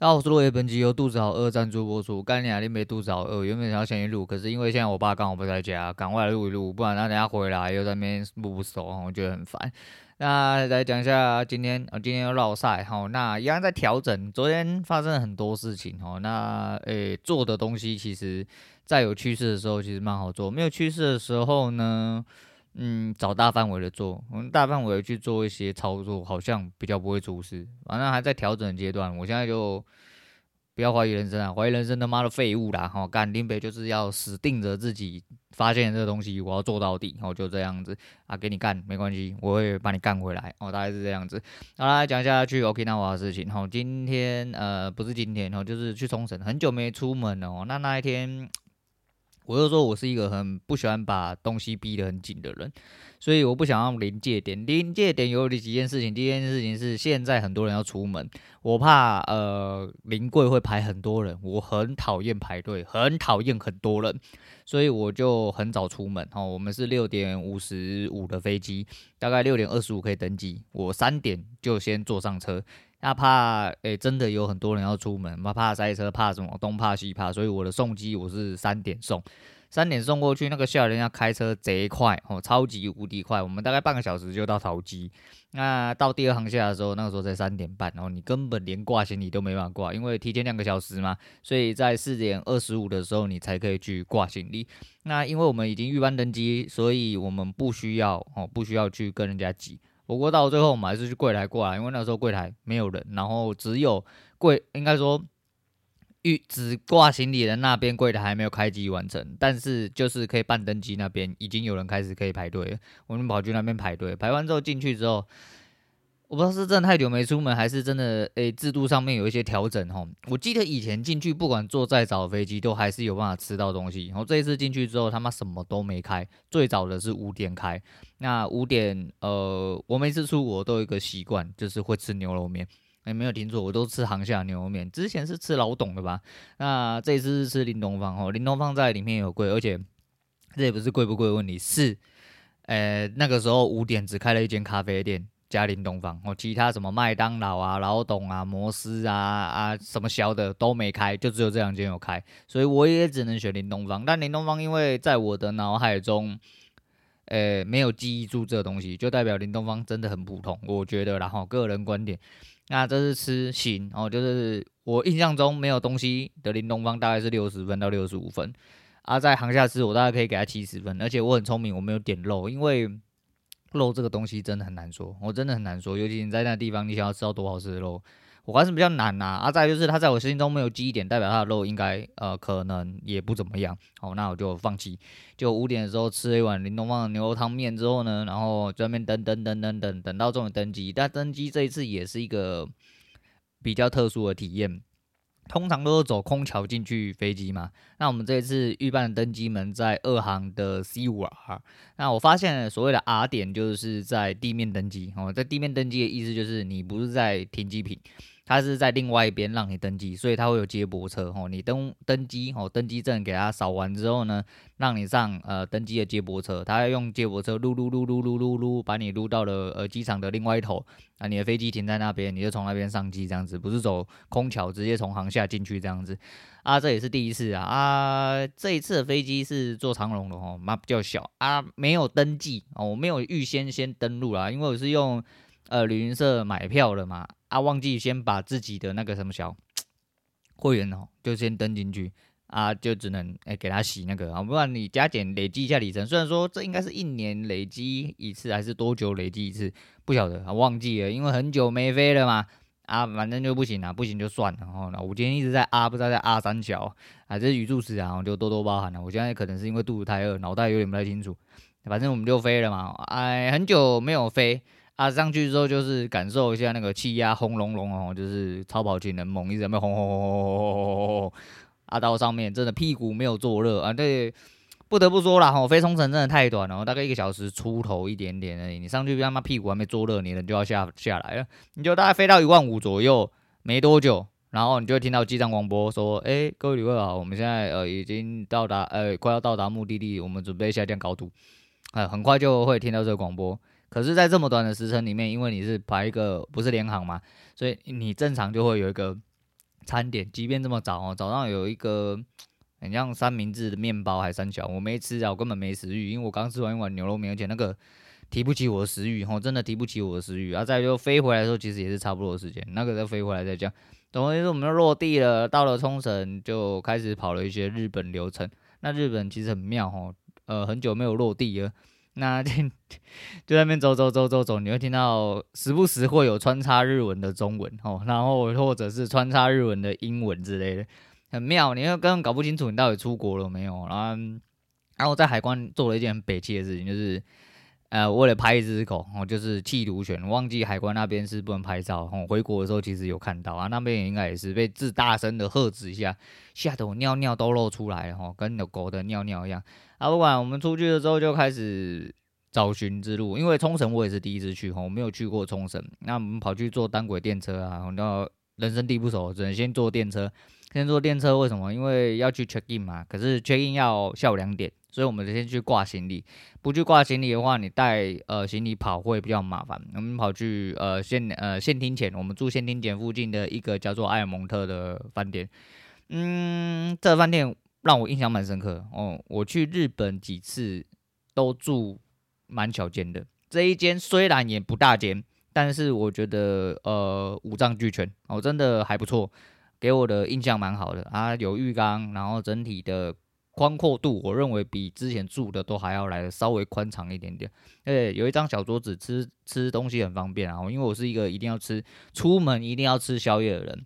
大家好，我是落叶，本集由肚子好饿赞助播出。干你娘，你没肚子好饿，原本想要先去录，可是因为现在我爸刚好不在家，赶快来录一录，不然他等下回来又在那边录不熟，我觉得很烦。那来讲一下今天，啊，今天要绕赛，好，那一样在调整。昨天发生了很多事情，哦，那诶、做的东西其实，在有趋势的时候其实蛮好做，没有趋势的时候呢，嗯，找大范围的做，我们大范围去做一些操作，好像比较不会出事。反正还在调整阶段，我现在就不要怀疑人生啊，怀疑人生他妈的废物啦！哈，干林北就是要死定着自己发现这个东西，我要做到底，然后就这样子啊，给你干没关系，我会把你干回来哦，大概是这样子。好，来讲一下去 Okinawa 的事情。哈，今天呃不是今天哦，就是去冲绳，很久没出门了哦。那那一天。我就说，我是一个很不喜欢把东西逼得很紧的人，所以我不想要临界点。临界点有几件事情，第一件事情是现在很多人要出门，我怕呃临柜会排很多人，我很讨厌排队，很讨厌很多人，所以我就很早出门。哦，我们是六点五十五的飞机，大概六点二十五可以登机，我三点就先坐上车。那怕诶、真的有很多人要出门，怕怕塞车，怕什么东怕西怕，所以我的送机我是三点送，三点送过去，那个下人要开车贼快哦，超级无敌快，我们大概半个小时就到桃机。那到第二航厦的时候，那个时候才三点半，然后你根本连挂行李都没办法挂，因为提前两个小时嘛，所以在四点二十五的时候你才可以去挂行李。那因为我们已经预班登机，所以我们不需要哦，不需要去跟人家挤。不过到最后，我们还是去柜台挂，因为那时候柜台没有人，然后只有柜，应该说预只挂行李的那边柜台还没有开机完成，但是就是可以办登机那边已经有人开始可以排队，我们跑去那边排队，排完之后进去之后。我不知道是真的太久没出门，还是真的诶、制度上面有一些调整齁。我记得以前进去不管坐再早的飞机，都还是有办法吃到东西。然后这一次进去之后，他妈什么都没开。最早的是五点开，那五点呃，我每次出国都有一个习惯，就是会吃牛肉面。哎、没有听错，我都吃航厦牛肉面。之前是吃老董的吧？那这一次是吃林东方哦，林东方在里面有贵，而且这也不是贵不贵的问题，是呃、那个时候五点只开了一间咖啡店。嘉林东方哦，其他什么麦当劳啊、老董啊、摩斯啊啊什么小的都没开，就只有这两间有开，所以我也只能选林东方。但林东方因为在我的脑海中，呃、没有记忆住这个东西，就代表林东方真的很普通，我觉得。然后个人观点，那这是吃行哦，就是我印象中没有东西的林东方大概是六十分到六十五分，啊，在航厦吃我大概可以给他七十分，而且我很聪明，我没有点肉，因为。肉这个东西真的很难说，我真的很难说，尤其你在那地方，你想要吃到多好吃的肉，我还是比较难呐。啊，再就是他在我心中没有记忆点，代表他的肉应该呃可能也不怎么样。好，那我就放弃。就五点的时候吃了一碗林东方的牛肉汤面之后呢，然后在那边等等等等等等到终于登机。但登机这一次也是一个比较特殊的体验。通常都是走空桥进去飞机嘛，那我们这一次预办登机门在二航的 C 五 R，那我发现所谓的 R 点就是在地面登机哦，在地面登机的意思就是你不是在停机坪。它是在另外一边让你登机，所以它会有接驳车哦。你登登机哦，登机证给它扫完之后呢，让你上呃登机的接驳车，它要用接驳车撸撸撸撸撸撸撸，把你撸到了呃机场的另外一头啊。你的飞机停在那边，你就从那边上机这样子，不是走空桥直接从航厦进去这样子啊。这也是第一次啊啊！这一次的飞机是坐长龙的哦，妈比较小啊，没有登记哦，我没有预先先登录啦，因为我是用呃旅行社买票的嘛。啊，忘记先把自己的那个什么小会员哦，就先登进去啊，就只能哎、给他洗那个啊，不然你加减累积一下里程。虽然说这应该是一年累积一次，还是多久累积一次，不晓得啊，忘记了，因为很久没飞了嘛。啊，反正就不行啊，不行就算了。哦，我今天一直在啊，不知道在啊三桥啊，这是语助词啊，我就多多包涵了。我现在可能是因为肚子太饿，脑袋有点不太清楚。反正我们就飞了嘛，哎，很久没有飞。啊，上去之后就是感受一下那个气压轰隆隆哦，就是超跑情人梦，一直在那轰轰轰轰轰轰轰轰。啊，到上面真的屁股没有坐热啊，对，不得不说啦，吼，飞冲绳真的太短了，大概一个小时出头一点点而已。你上去他妈屁股还没坐热，你人就要下下来了。你就大概飞到一万五左右，没多久，然后你就会听到机长广播说：“哎、各位旅客好，我们现在呃已经到达呃快要到达目的地，我们准备下降高度。”呃，很快就会听到这个广播。可是，在这么短的时辰里面，因为你是排一个不是联航嘛，所以你正常就会有一个餐点，即便这么早哦，早上有一个很像三明治的面包还三角，我没吃啊，我根本没食欲，因为我刚吃完一碗牛肉面，而且那个提不起我的食欲，吼，真的提不起我的食欲。啊，再就飞回来的时候，其实也是差不多的时间，那个再飞回来再讲。等于是我们就落地了，到了冲绳就开始跑了一些日本流程。那日本其实很妙哦，呃，很久没有落地了。那就在那边走走走走走，你会听到时不时会有穿插日文的中文哦，然后或者是穿插日文的英文之类的，很妙。你又根本搞不清楚你到底出国了没有。然后，然后在海关做了一件很北气的事情，就是。呃，为了拍一只狗，哦，就是缉毒犬，忘记海关那边是不能拍照。哦，回国的时候其实有看到啊，那边也应该也是被自大声的喝止一下，吓得我尿尿都漏出来了，吼，跟有狗的尿尿一样。啊，不管我们出去的时候就开始找寻之路，因为冲绳我也是第一次去，吼，我没有去过冲绳。那我们跑去坐单轨电车啊，然后人生地不熟，只能先坐电车。先坐电车为什么？因为要去 check in 嘛，可是 check in 要下午两点。所以，我们先去挂行李。不去挂行李的话，你带呃行李跑会比较麻烦。我们跑去呃县呃县厅前，我们住县厅前附近的一个叫做埃尔蒙特的饭店。嗯，这饭店让我印象蛮深刻哦。我去日本几次都住蛮小间的，这一间虽然也不大间，但是我觉得呃五脏俱全哦，真的还不错，给我的印象蛮好的啊。有浴缸，然后整体的。宽阔度，我认为比之前住的都还要来的稍微宽敞一点点。诶，有一张小桌子，吃吃东西很方便啊。因为我是一个一定要吃，出门一定要吃宵夜的人。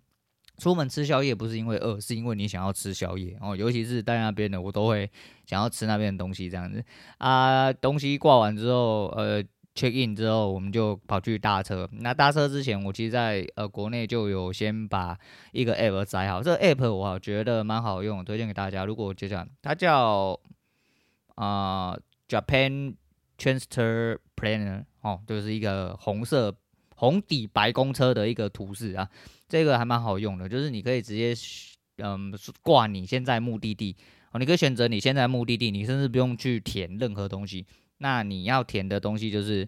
出门吃宵夜不是因为饿，是因为你想要吃宵夜哦。尤其是在那边的，我都会想要吃那边的东西这样子啊。东西挂完之后，呃。Check in 之后，我们就跑去搭车。那搭车之前，我其实在呃国内就有先把一个 app 载好。这个 app 我觉得蛮好用，推荐给大家。如果就这样，它叫啊、Japan Transfer Planner 哦，就是一个红色红底白公车的一个图示啊。这个还蛮好用的，就是你可以直接嗯挂你现在目的地哦，你可以选择你现在目的地，你甚至不用去填任何东西。那你要填的东西就是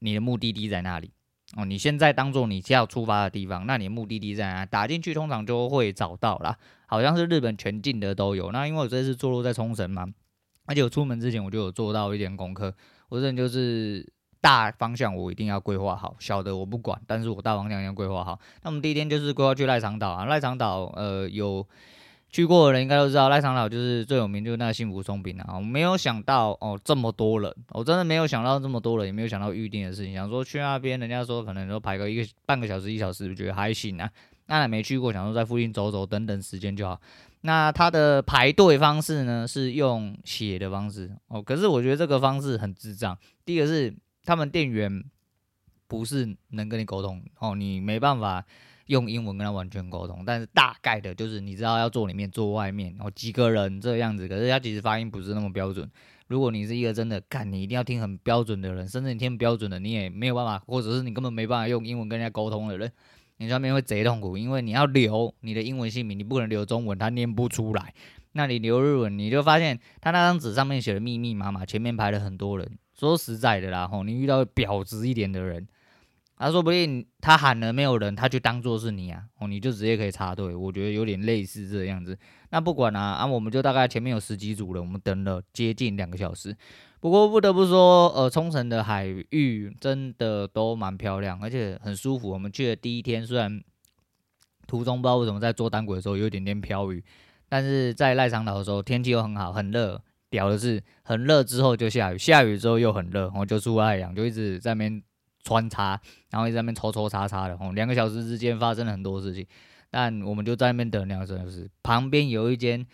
你的目的地在哪里哦？你现在当做你要出发的地方，那你的目的地在哪？打进去通常就会找到啦。好像是日本全境的都有。那因为我这次坐落在冲绳嘛，而且我出门之前我就有做到一点功课。我这就是大方向我一定要规划好，小的我不管，但是我大方向要规划好。那我们第一天就是规划去赖长岛啊，赖长岛呃有。去过的人应该都知道，赖长老就是最有名，就是那个幸福松饼啊。我没有想到哦，这么多人，我真的没有想到这么多人，也没有想到预定的事情。想说去那边，人家说可能说排个一个半个小时、一小时，觉得还行啊。那还没去过，想说在附近走走，等等时间就好。那他的排队方式呢，是用写的方式哦。可是我觉得这个方式很智障。第一个是他们店员不是能跟你沟通哦，你没办法。用英文跟他完全沟通，但是大概的就是你知道要坐里面坐外面，然后几个人这样子，可是他其实发音不是那么标准。如果你是一个真的干，你一定要听很标准的人，甚至你听标准的，你也没有办法，或者是你根本没办法用英文跟人家沟通的人，你上面会贼痛苦，因为你要留你的英文姓名，你不可能留中文，他念不出来。那你留日文，你就发现他那张纸上面写的密密麻麻，前面排了很多人。说实在的啦，吼，你遇到婊子一点的人。他说不定他喊了没有人，他就当做是你啊，哦，你就直接可以插队。我觉得有点类似这样子。那不管啊，啊，我们就大概前面有十几组了，我们等了接近两个小时。不过不得不说，呃，冲绳的海域真的都蛮漂亮，而且很舒服。我们去的第一天，虽然途中不知道为什么在坐单轨的时候有一点点飘雨，但是在赖长岛的时候天气又很好，很热。屌的是，很热之后就下雨，下雨之后又很热，然后就出太阳，就一直在那边。穿插，然后一直在那边抽抽插插的，吼，两个小时之间发生了很多事情，但我们就在那边等两个小时。旁边有一间，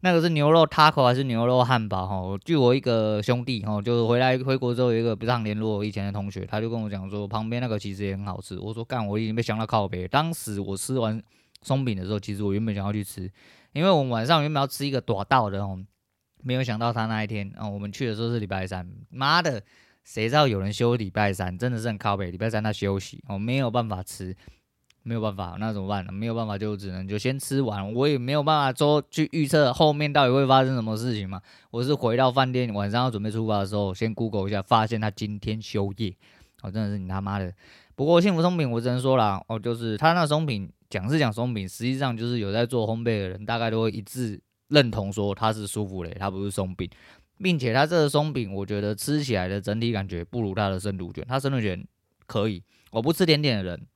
那个是牛肉 taco 还是牛肉汉堡？哈，据我一个兄弟，哈，就是回来回国之后有一个不常联络以前的同学，他就跟我讲说，旁边那个其实也很好吃。我说干，我已经被香到靠北。当时我吃完松饼的时候，其实我原本想要去吃，因为我们晚上原本要吃一个短道的，哦，没有想到他那一天，啊，我们去的时候是礼拜三，妈的！谁知道有人休礼拜三，真的是很靠北。礼拜三他休息，我、哦、没有办法吃，没有办法，那怎么办呢？没有办法就只能就先吃完。我也没有办法说去预测后面到底会发生什么事情嘛。我是回到饭店，晚上要准备出发的时候，先 Google 一下，发现他今天休业。哦，真的是你他妈的。不过幸福松饼我只能说啦，哦，就是他那松饼讲是讲松饼，实际上就是有在做烘焙的人，大概都会一致认同说它是舒芙蕾，它不是松饼，并且它这个松饼，我觉得吃起来的整体感觉不如它的生乳卷，它生乳卷可以，我不吃甜点的人，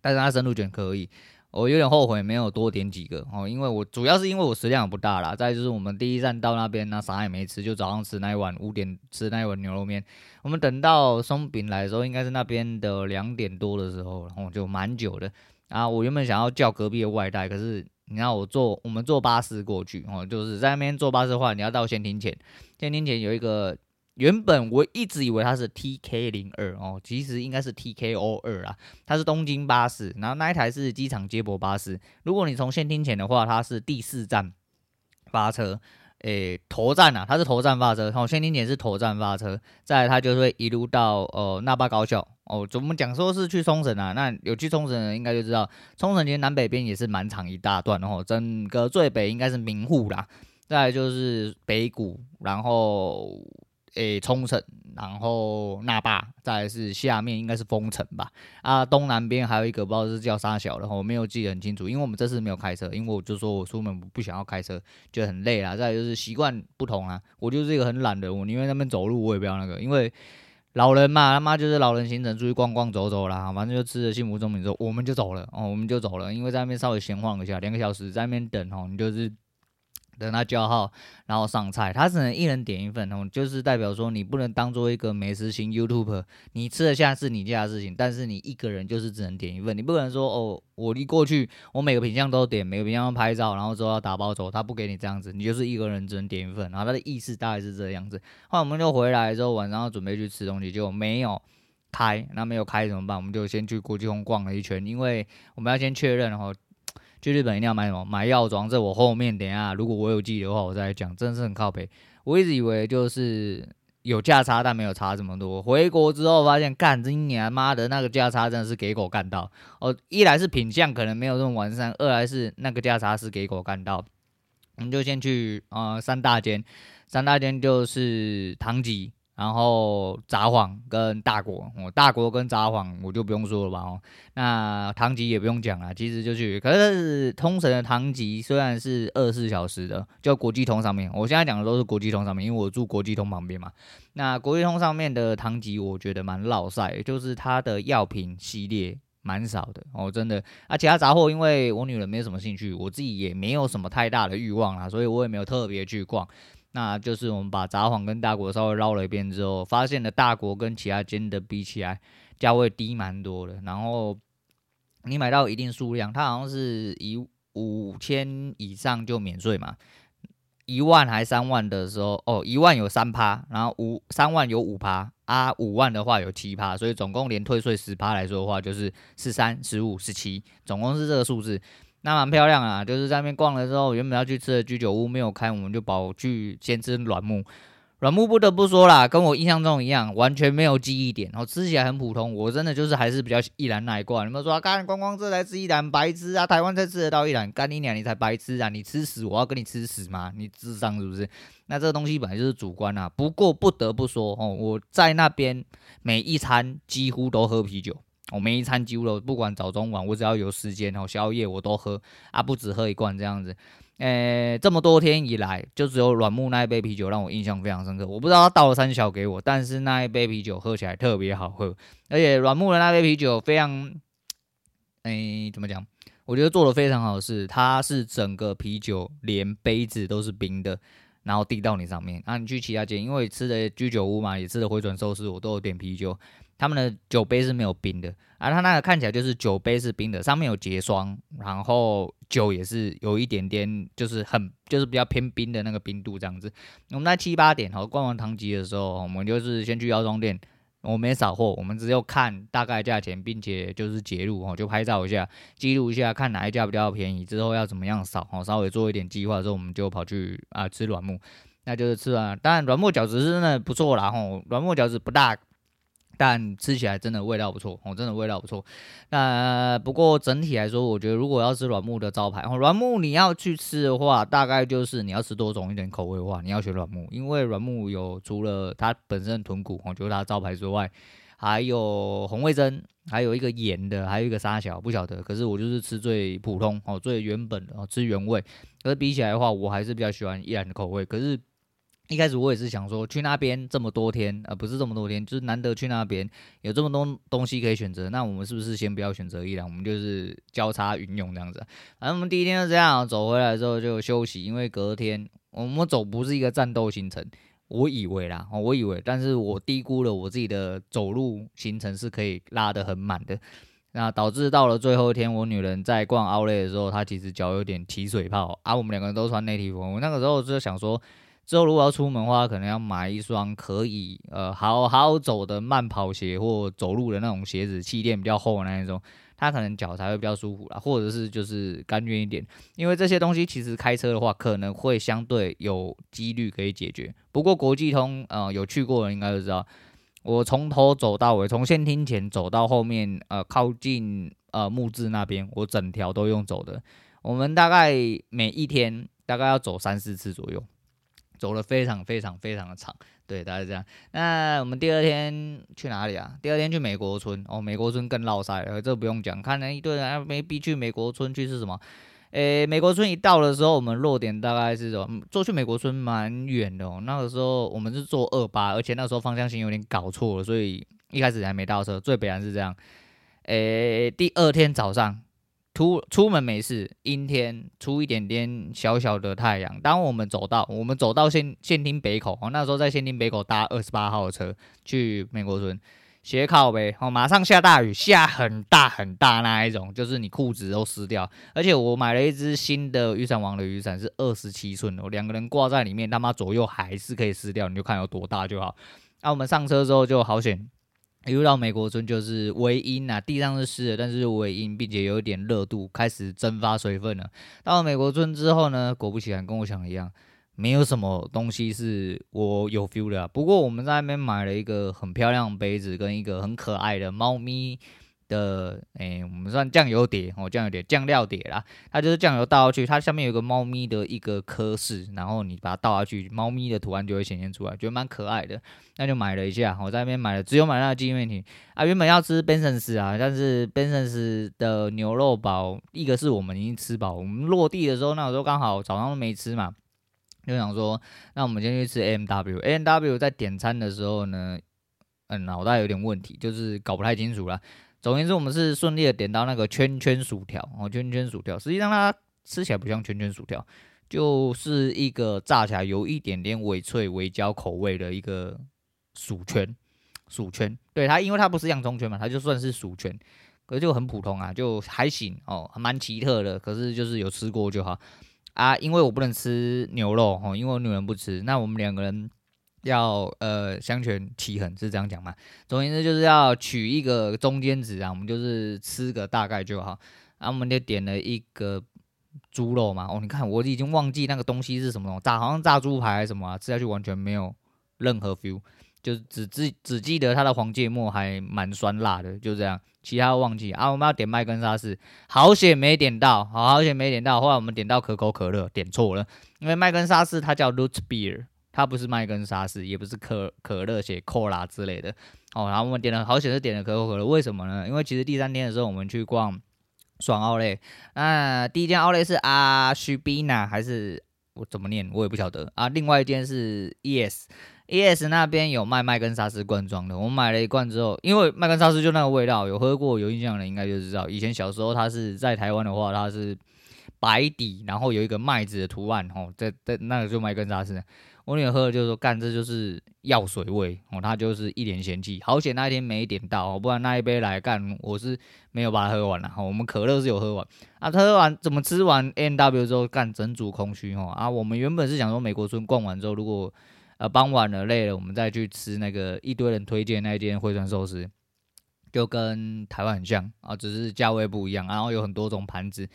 但是它生乳卷可以。我有点后悔没有多点几个哦，因为我主要是因为我食量不大啦。再就是我们第一站到那边呢，啥也没吃，就早上吃那一碗五点吃那一碗牛肉面。我们等到松饼来的时候，应该是那边的两点多的时候，然后就蛮久的。啊，我原本想要叫隔壁的外带，可是你知道我坐我们坐巴士过去哦，就是在那边坐巴士的话，你要到先停前，先停前有一个。原本我一直以为它是 TK 零二哦，其实应该是 TKO 二啊。它是东京巴士，然后那一台是机场接驳巴士。如果你从先听前的话，它是第四站发车，诶，头站啊，它是头站发车。好，先听前是头站发车，再它就会一路到呃那霸高校哦。怎么讲说是去冲绳啊？那有去冲绳的人应该就知道，冲绳其实南北边也是蛮长一大段哦。整个最北应该是名护啦，再来就是北谷，然后。诶，冲绳，然后那霸，再来是下面应该是丰城吧。啊，东南边还有一个不知道是叫沙小的，我没有记得很清楚，因为我们这次没有开车，因为我就说我出门不想要开车，觉得很累啦。再来就是习惯不同啊，我就是一个很懒的人，我宁愿那边走路，我也不要那个，因为老人嘛，他妈就是老人行程，出去逛逛走走啦，反正就吃着幸福中品之后，我们就走了哦，我们就走了，因为在那边稍微闲晃一下，两个小时在那边等哦，你就是。等他叫号，然后上菜，他只能一人点一份哦，就是代表说你不能当做一个美食型 YouTube，你吃得下是你家的事情，但是你一个人就是只能点一份，你不可能说哦，我一过去，我每个品相都点，每个品相都拍照，然后之后要打包走，他不给你这样子，你就是一个人只能点一份，然后他的意思大概是这样子。后来我们就回来之后，晚上要准备去吃东西，就没有开，那没有开怎么办？我们就先去国际通逛了一圈，因为我们要先确认然后。去日本一定要买什么？买药妆。这我后面等一下，如果我有记忆的话，我再来讲。真的是很靠北。我一直以为就是有价差，但没有差这么多。回国之后发现，干，今年妈的那个价差真的是给狗干到。哦，一来是品相可能没有这么完善，二来是那个价差是给狗干到。我们就先去啊、三大间，三大间就是唐吉。然后札幌跟大国，哦，大国跟札幌我就不用说了吧，哦，那唐吉也不用讲了，其实就去，可是通神的唐吉虽然是二十四小时的，就国际通上面，我现在讲的都是国际通上面，因为我住国际通旁边嘛。那国际通上面的唐吉，我觉得蛮老赛，就是它的药品系列蛮少的哦，真的。啊，其他杂货，因为我女人没什么兴趣，我自己也没有什么太大的欲望啦，所以我也没有特别去逛。那就是我们把札幌跟大国稍微绕了一遍之后，发现了大国跟其他间的比起来，价位低蛮多的。然后你买到一定数量，它好像是一五千以上就免税嘛，一万还三万的时候，哦，一万有三趴，然后五三万有五趴，啊，五万的话有七趴，所以总共连退税十趴来说的话，就是十三、十五、十七，总共是这个数字。那蛮漂亮啊，就是在那边逛了之后，原本要去吃的居酒屋没有开，我们就跑去先吃软木。软木不得不说啦，跟我印象中一样，完全没有记忆点，然后吃起来很普通。我真的就是还是比较一兰那一挂。你们说，干观光这才吃一兰白痴啊？台湾才吃得到一兰，干你娘你才白痴啊！你吃屎，我要跟你吃屎吗？你智商是不是？那这个东西本来就是主观啊。不过不得不说哦，我在那边每一餐几乎都喝啤酒。我每一餐几乎都不管早中晚，我只要有时间然后宵夜我都喝啊，不止喝一罐这样子。诶、这么多天以来，就只有软木那一杯啤酒让我印象非常深刻。我不知道他倒了三小给我，但是那一杯啤酒喝起来特别好喝，而且软木的那杯啤酒非常，诶、怎么讲？我觉得做的非常好的是，它是整个啤酒连杯子都是冰的，然后递到你上面。啊，你去其他间，因为吃的居酒屋嘛，也吃的回转寿司，我都有点啤酒。他们的酒杯是没有冰的，而、啊、他那个看起来就是酒杯是冰的，上面有结霜，然后酒也是有一点点，就是很就是比较偏冰的那个冰度这样子。我们在七八点好逛完唐吉的时候，我们就是先去药妆店，我没扫货，我们只有看大概价钱，并且就是截录哦，就拍照一下，记录一下，看哪一家比较便宜，之后要怎么样扫哦，稍微做一点计划之后，我们就跑去啊吃软木，那就是吃完，当然软木饺子是真的不错啦吼，软木饺子不大。但吃起来真的味道不错，哦，真的味道不错。那不过整体来说，我觉得如果要吃软木的招牌，哦，软木你要去吃的话，大概就是你要吃多种一点口味的话，你要选软木，因为软木有除了它本身的豚骨，哦，就是它招牌之外，还有红味噌，还有一个盐的，还有一个沙小，不晓得。可是我就是吃最普通哦，最原本哦，吃原味。可是比起来的话，我还是比较喜欢依然的口味。可是。一开始我也是想说去那边这么多天，呃，不是这么多天，就是难得去那边有这么多东西可以选择，那我们是不是先不要选择宜兰，我们就是交叉运用这样子。反正我们第一天就这样走回来之后就休息，因为隔天我们走不是一个战斗行程，我以为啦，我以为，但是我低估了我自己的走路行程是可以拉得很满的，那导致到了最后一天，我女人在逛奥莱的时候，她其实脚有点起水泡，啊，我们两个人都穿内体服，我那个时候就想说。之后如果要出门的话，可能要买一双可以呃好好走的慢跑鞋或走路的那种鞋子，气垫比较厚的那一种，它可能脚才会比较舒服啦，或者是就是甘愿一点，因为这些东西其实开车的话可能会相对有几率可以解决。不过国际通呃有去过的应该都知道，我从头走到尾，从线厅前走到后面呃靠近呃木质那边，我整条都用走的。我们大概每一天大概要走三四次左右。走了非常非常非常的长，对，大概是这样。那我们第二天去哪里啊？第二天去美国村哦，美国村更绕塞了，这不用讲。看了一堆人啊，没必去美国村去是什么？诶，美国村一到的时候，我们落点大概是什么？坐去美国村蛮远的哦。那个时候我们是坐二八，而且那时候方向性有点搞错了，所以一开始还没到车。最北然是这样。诶，第二天早上。出出门没事，阴天，出一点点小小的太阳。当我们走到我们走到线线厅北口，哦，那时候在线厅北口搭二十八号的车去美国村，斜靠呗，哦，马上下大雨，下很大很大那一种，就是你裤子都湿掉。而且我买了一只新的雨伞王的雨伞，是二十七寸的，两个人挂在里面，他妈左右还是可以湿掉，你就看有多大就好。那、我们上车之后就好险。一路到美国村就是微阴啊，地上是湿的，但是微阴，并且有一点热度，开始蒸发水分了。到了美国村之后呢，果不其然，跟我想的一样，没有什么东西是我有 feel 的啊。不过我们在那边买了一个很漂亮的杯子，跟一个很可爱的猫咪。的诶、我们算酱油碟哦，酱油碟酱料碟啦，它就是酱油倒下去，它下面有个猫咪的一个科室，然后你把它倒下去，猫咪的图案就会显现出来，觉得蛮可爱的，那就买了一下。我在那边买了，只有买那个纪念品啊。原本要吃 Benson's 啊，但是 Benson's 的牛肉堡，一个是我们已经吃饱，我们落地的时候那个时候刚好早上都没吃嘛，就想说，那我们先去吃 A&W。A&W 在点餐的时候呢，嗯，脑袋有点问题，就是搞不太清楚啦。总言之，我们是顺利的点到那个圈圈薯条哦，圈圈薯条。实际上它吃起来不像圈圈薯条，就是一个炸起来有一点点微脆、微焦口味的一个薯圈。薯圈，对它，因为它不是洋葱圈嘛，它就算是薯圈，可是就很普通啊，就还行哦，还蛮奇特的。可是就是有吃过就好啊，因为我不能吃牛肉哦，因为我女人不吃，那我们两个人。要呃相权取衡是这样讲吗？总言之就是要取一个中间值啊，我们就是吃个大概就好。然后我们就点了一个猪肉嘛，哦，你看我已经忘记那个东西是什么东西，炸好像炸猪排还是什么啊，吃下去完全没有任何 feel，就只只只记得它的黄芥末还蛮酸辣的，就这样，其他忘记啊。我们要点麦根沙士，好险没点到，好险没点到。后来我们点到可口可乐，点错了，因为麦根沙士它叫 root beer。它不是麦根沙士，也不是可可乐写 Cola 之类的哦。然后我们点了，好险是点了可口可乐。为什么呢？因为其实第三天的时候，我们去逛爽奥莱。那第一间奥莱是阿须比纳，还是我怎么念？我也不晓得啊。另外一间是 ES，ES 那边有卖麦根沙士罐装的。我买了一罐之后，因为麦根沙士就那个味道，有喝过有印象的应该就知道。以前小时候它是在台湾的话，它是白底，然后有一个麦子的图案哦，在在那个就麦根沙士。我女儿喝了就说：“干，这就是药水味哦。”她就是一脸嫌弃。好险那一天没点到，不然那一杯来干，我是没有把它喝完了。我们可乐是有喝完啊，喝完怎么吃完 N W 之后干整组空虚哦啊！我们原本是想说美国村逛完之后，如果呃傍晚了累了，我们再去吃那个一堆人推荐那间回转寿司，就跟台湾很像啊，只是价位不一样，然后有很多种盘子。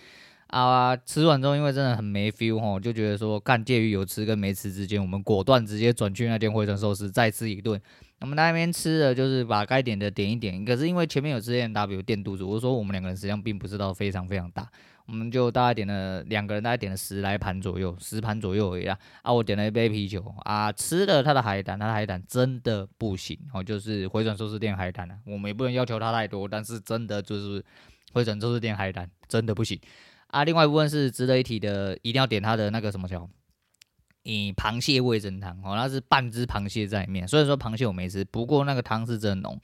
啊！吃完之后，因为真的很没 feel 吼，就觉得说，干介于有吃跟没吃之间，我们果断直接转去那间回转寿司再吃一顿。我们那边吃的就是把该点的点一点，可是因为前面有吃 A&W 垫肚子，我说我们两个人实际上并不是到非常非常大，我们就大概点了两个人，大概点了十来盘左右，十盘左右而已啦。啊，我点了一杯啤酒啊，吃了他的海胆，他的海胆真的不行哦，就是回转寿司店海胆啊，我们也不能要求他太多，但是真的就是回转寿司店海胆真的不行啊。另外一部分是值得一提的，一定要点他的那个什么叫，以螃蟹味噌汤哦，那是半只螃蟹在里面，所以说螃蟹我没吃，不过那个汤是真浓。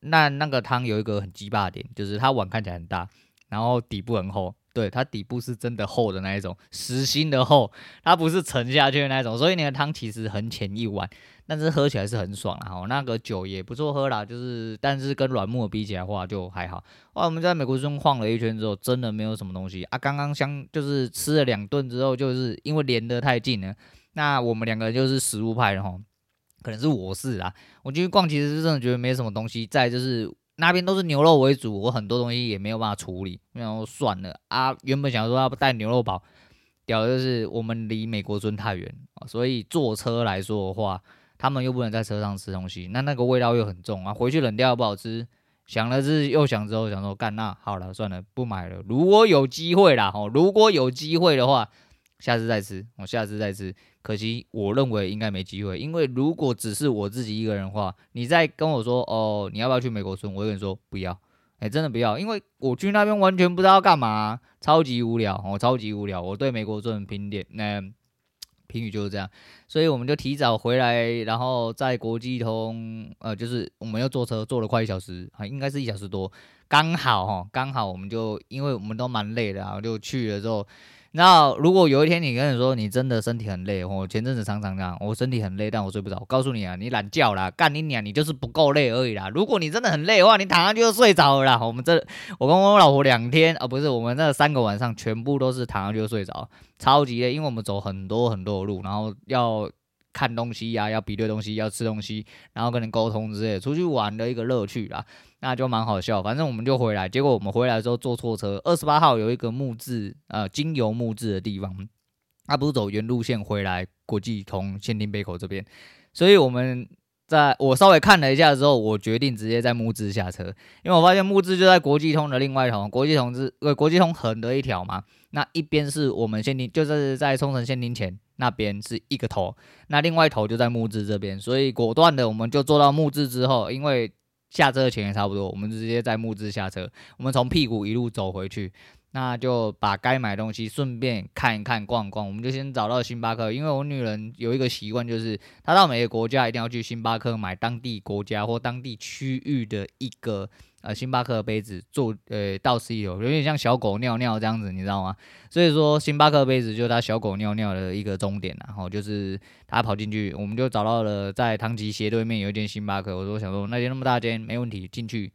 那那个汤有一个很鸡巴点，就是它碗看起来很大。然后底部很厚，对，它底部是真的厚的那一种，实心的厚，它不是沉下去的那一种，所以你的汤其实很浅一碗，但是喝起来是很爽啦。哈，那个酒也不错喝啦，就是但是跟软木比起来的话就还好。哇，我们在美国中晃了一圈之后，真的没有什么东西啊。刚刚相就是吃了两顿之后，就是因为连得太近了，那我们两个人就是食物派的哈，可能是我是啦，我进去逛其实是真的觉得没什么东西，再就是。那边都是牛肉为主，我很多东西也没有办法处理，然后算了啊。原本想说要带牛肉堡，屌就是我们离美国村太远，所以坐车来说的话，他们又不能在车上吃东西，那那个味道又很重啊，回去冷掉又不好吃。想了是又想之后想说干，那好了算了，不买了。如果有机会啦，哦，如果有机会的话。下次再吃，我下次再吃。可惜我认为应该没机会，因为如果只是我自己一个人的话，你再跟我说哦，你要不要去美国村？我跟你说不要，哎、真的不要，因为我去那边完全不知道干嘛，超级无聊，哦、超级无聊。我对美国村评点，那、评语就是这样，所以我们就提早回来，然后在国际通，呃，就是我们又坐车坐了快一小时，啊，应该是一小时多，刚好哈，刚好我们就因为我们都蛮累的，然后就去了之后。那如果有一天你跟你说你真的身体很累，我前阵子常常这样，我身体很累，但我睡不着。我告诉你啊，你懒觉啦，干你娘，你就是不够累而已啦。如果你真的很累的话，你躺上去就睡着了啦。我们这，我跟我老婆两天啊，不是我们那三个晚上全部都是躺上去就睡着，超级累，因为我们走很多很多的路，然后要看东西呀、要比对东西，要吃东西，然后跟人沟通之类的，出去玩的一个乐趣啦。那就蛮好笑，反正我们就回来，结果我们回来之后坐错车。二十八号有一个木质呃精油木质的地方，他不是走原路线回来国际通限定杯口这边，所以我们在我稍微看了一下之后，我决定直接在木质下车，因为我发现木质就在国际通的另外一头，国际通是呃国际通横的一条嘛，那一边是我们限定，就是在冲绳限定前那边是一个头，那另外一头就在木质这边，所以果断的我们就坐到木质之后，因为。下车的钱也差不多，我们直接在木质下车。我们从屁股一路走回去，那就把该买东西顺便看一看、逛逛。我们就先找到星巴克，因为我女人有一个习惯，就是她到每个国家一定要去星巴克买当地国家或当地区域的一个。呃，星巴克杯子做呃倒 C 油，有点像小狗尿尿这样子，你知道吗？所以说星巴克杯子就是它小狗尿尿的一个终点，然后就是他跑进去，我们就找到了在唐吉斜对面有一间星巴克，我说想说那间那么大间没问题，进去，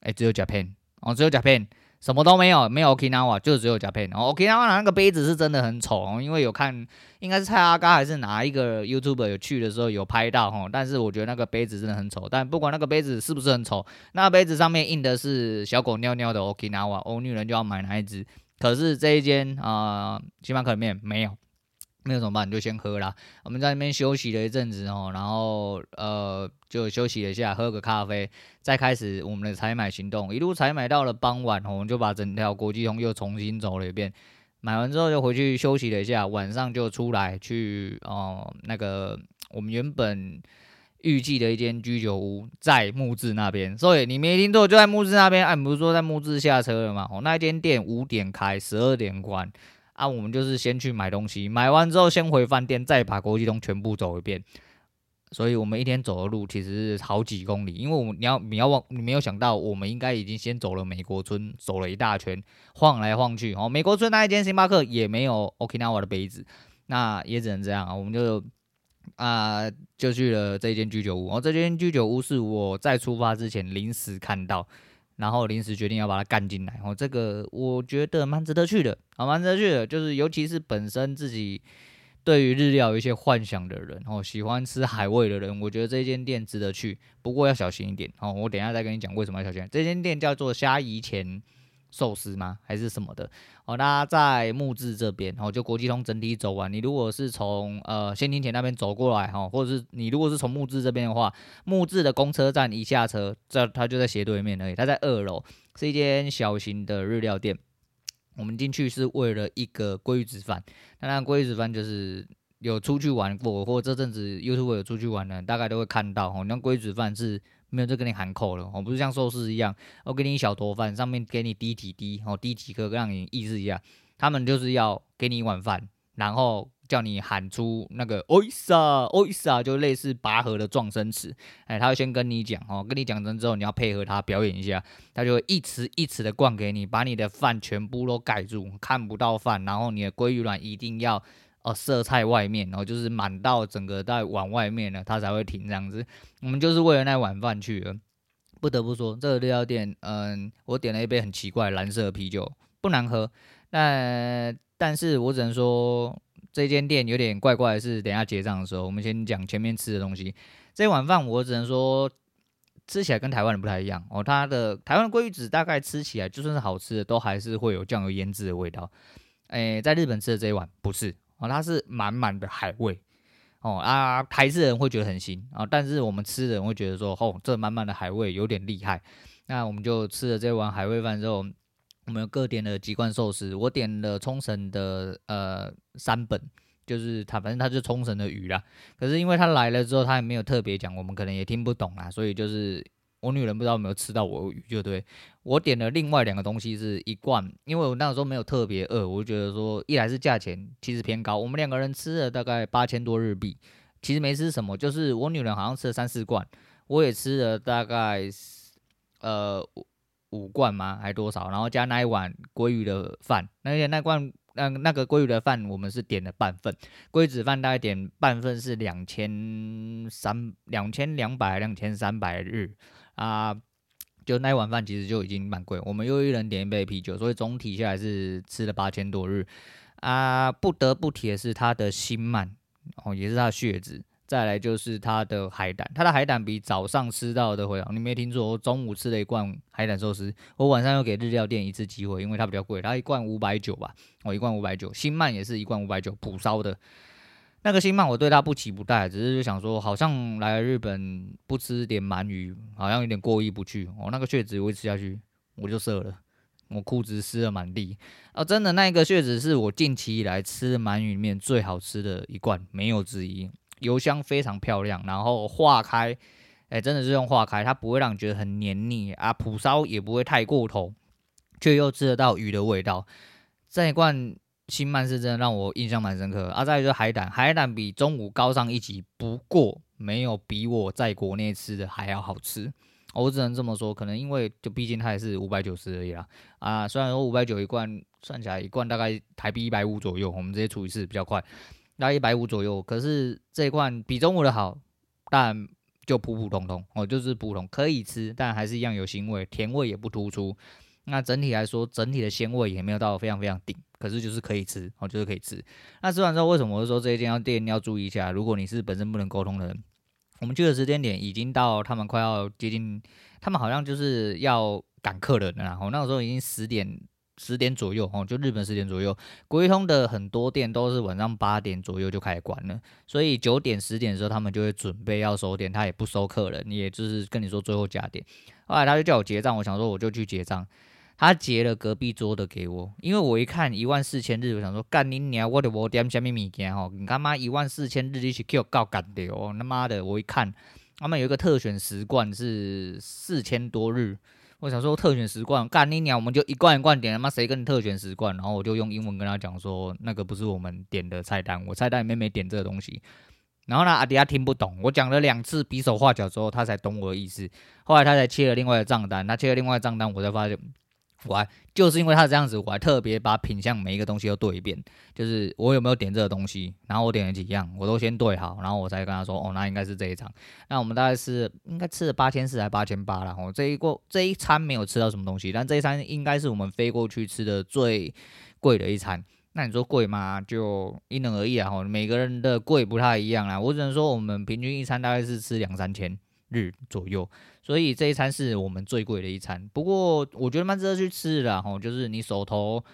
哎、只有 Japan，哦，只有 Japan。什么都没有，没有 Okinawa，就只有 Japan。然后 Okinawa 那个杯子是真的很丑哦，因为有看，应该是蔡阿嘎还是哪一个 YouTuber 有去的时候有拍到哈。但是我觉得那个杯子真的很丑。但不管那个杯子是不是很丑，那杯子上面印的是小狗尿尿的 Okinawa，我女人就要买哪一只。可是这一间啊、星巴克里面没有。没有怎么办？你就先喝啦。我们在那边休息了一阵子哦，然后呃就休息了一下，喝个咖啡，再开始我们的采买行动。一路采买到了傍晚，我们就把整条国际通又重新走了一遍。买完之后就回去休息了一下，晚上就出来去哦、那个我们原本预计的一间居酒屋在木质那边。所以你没听错，就在木质那边。哎，不是说在木质下车了吗？哦，那间店五点开，十二点关。啊，我们就是先去买东西，买完之后先回饭店，再把国际通全部走一遍。所以我们一天走的路其实是好几公里，因为我们你要你要忘，你没有想到，我们应该已经先走了美国村，走了一大圈，晃来晃去。哦，美国村那一间星巴克也没有 Okinawa 的杯子，那也只能这样啊。我们就啊、就去了这间居酒屋。哦，这间居酒屋是我在出发之前临时看到。然后临时决定要把它干进来，哦，这个我觉得蛮值得去的，啊，蛮值得去的，就是尤其是本身自己对于日料有一些幻想的人，哦，喜欢吃海味的人，我觉得这间店值得去，不过要小心一点，哦，我等下再跟你讲为什么要小心。这间店叫做虾夷前寿司吗？还是什么的？哦，那在木质这边，哦，就国际通整体走完，你如果是从呃先町田那边走过来，哈、或者是你如果是从木质这边的话，木质的公车站一下车，这它就在斜对面而已，它在二楼，是一间小型的日料店。我们进去是为了一个鲑鱼子饭，当然鲑鱼子饭就是有出去玩过，或这阵子 YouTube 有出去玩的，大概都会看到哦。那龟子饭是没有在跟你含扣了，哦，不是像寿司一样，我给你一小坨饭，上面给你滴几滴，哦，滴几颗，让你意思一下，他们就是要给你一碗饭，然后。叫你喊出那个 oisa oisa，就类似拔河的状声词。哎，他会先跟你讲哦，跟你讲完之后，你要配合他表演一下，他就会一匙一匙的灌给你，把你的饭全部都盖住，看不到饭。然后你的鲑鱼卵一定要呃色菜外面，然后就是满到整个在碗外面了，它才会停这样子。我们就是为了那碗饭去的。不得不说，这个日料店，嗯，我点了一杯很奇怪蓝色啤酒，不难喝。那但是我只能说。这间店有点怪怪的是，等下结账的时候，我们先讲前面吃的东西。这碗饭我只能说吃起来跟台湾的不太一样哦。它的台湾的鲑鱼子大概吃起来就算是好吃的，都还是会有酱油腌制的味道。诶，在日本吃的这一碗不是哦，它是满满的海味哦啊。台式人会觉得很腥啊，但是我们吃的人会觉得说，哦，这满满的海味有点厉害。那我们就吃了这碗海味饭之后。我们各点了几罐寿司，我点了冲绳的呃三本，就是它，反正它就冲绳的鱼啦。可是因为他来了之后，他也没有特别讲，我们可能也听不懂啦，所以就是我女人不知道有没有吃到我鱼，就对。我点了另外两个东西是一罐，因为我那个时候没有特别饿，我就觉得说一来是价钱其实偏高，我们两个人吃了大概八千多日币，其实没吃什么，就是我女人好像吃了三四罐，我也吃了大概呃。五罐吗？还多少？然后加那一碗鲑鱼的饭，那些那罐那那个鲑鱼的饭，我们是点了半份，鲑鱼子饭大概点半份是两千三两千两百两千三百日啊，就那一碗饭其实就已经蛮贵。我们又一人点一杯啤酒，所以总体下来是吃了八千多日啊。不得不提的是它的辛鳗哦，也是它的血脂。再来就是它的海胆，它的海胆比早上吃到的会好。你没听错，我中午吃了一罐海胆寿司，我晚上又给日料店一次机会，因为它比较贵，它一罐五百九吧，我一罐五百九。辛鳗也是一罐五百九，普烧的。那个新鳗我对它不期不待，只是就想说，好像来日本不吃点鳗鱼，好像有点过意不去。哦，那个血脂我吃下去我就射了，我裤子湿了满地。啊，真的，那个血脂是我近期以来吃鳗鱼里面最好吃的一罐，没有之一。油香非常漂亮，然后化开，哎，真的是用化开，它不会让你觉得很黏腻啊，蒲烧也不会太过头，却又吃得到鱼的味道。这一罐新曼是真的让我印象蛮深刻。啊，再来就是海胆，海胆比中午高上一级，不过没有比我在国内吃的还要好吃。我只能这么说，可能因为就毕竟它也是五百九十而已啦。啊，虽然说五百九一罐，算起来一罐大概台币一百五左右，我们直接除以四比较快。大概一百五左右，可是这一罐比中午的好，但就普普通通哦，就是普通可以吃，但还是一样有腥味，甜味也不突出。那整体来说，整体的鲜味也没有到非常非常顶，可是就是可以吃哦，就是可以吃。那吃完之后，为什么我说这一间要店要注意一下？如果你是本身不能沟通的人，我们去的时间点已经到他们快要接近，他们好像就是要赶客人了，然后那个时候已经十点。十点左右哦，就日本十点左右，国一通的很多店都是晚上八点左右就开始关了，所以九点十点的时候他们就会准备要收店，他也不收客人，也就是跟你说最后加点。后来他就叫我结账，我想说我就去结账，他结了隔壁桌的给我，因为我一看一万四千日，我想说干你娘，我的我点什么物件吼，你他妈一万四千日你是给我搞干的哦，他妈的，我一看他们有一个特选十罐是四千多日。我想说特选十罐，干你娘！我们就一罐一罐点，他妈谁跟你特选十罐？然后我就用英文跟他讲说，那个不是我们点的菜单，我菜单里面没点这个东西。然后呢，阿迪亚听不懂，我讲了两次比手画脚之后，他才懂我的意思。后来他才切了另外的账单，他切了另外的账单，我才发现。我还就是因为他这样子，我还特别把品相每一个东西都对一遍，就是我有没有点这个东西，然后我点了几样，我都先对好，然后我才跟他说，哦，那应该是这一场。那我们大概是应该吃了八千四还八千八了，哦，这一过这一餐没有吃到什么东西，但这一餐应该是我们飞过去吃的最贵的一餐。那你说贵吗？就因人而异啊，吼，每个人的贵不太一样啦。我只能说我们平均一餐大概是吃两三千日左右。所以这一餐是我们最贵的一餐，不过我觉得蛮值得去吃的吼，就是你手头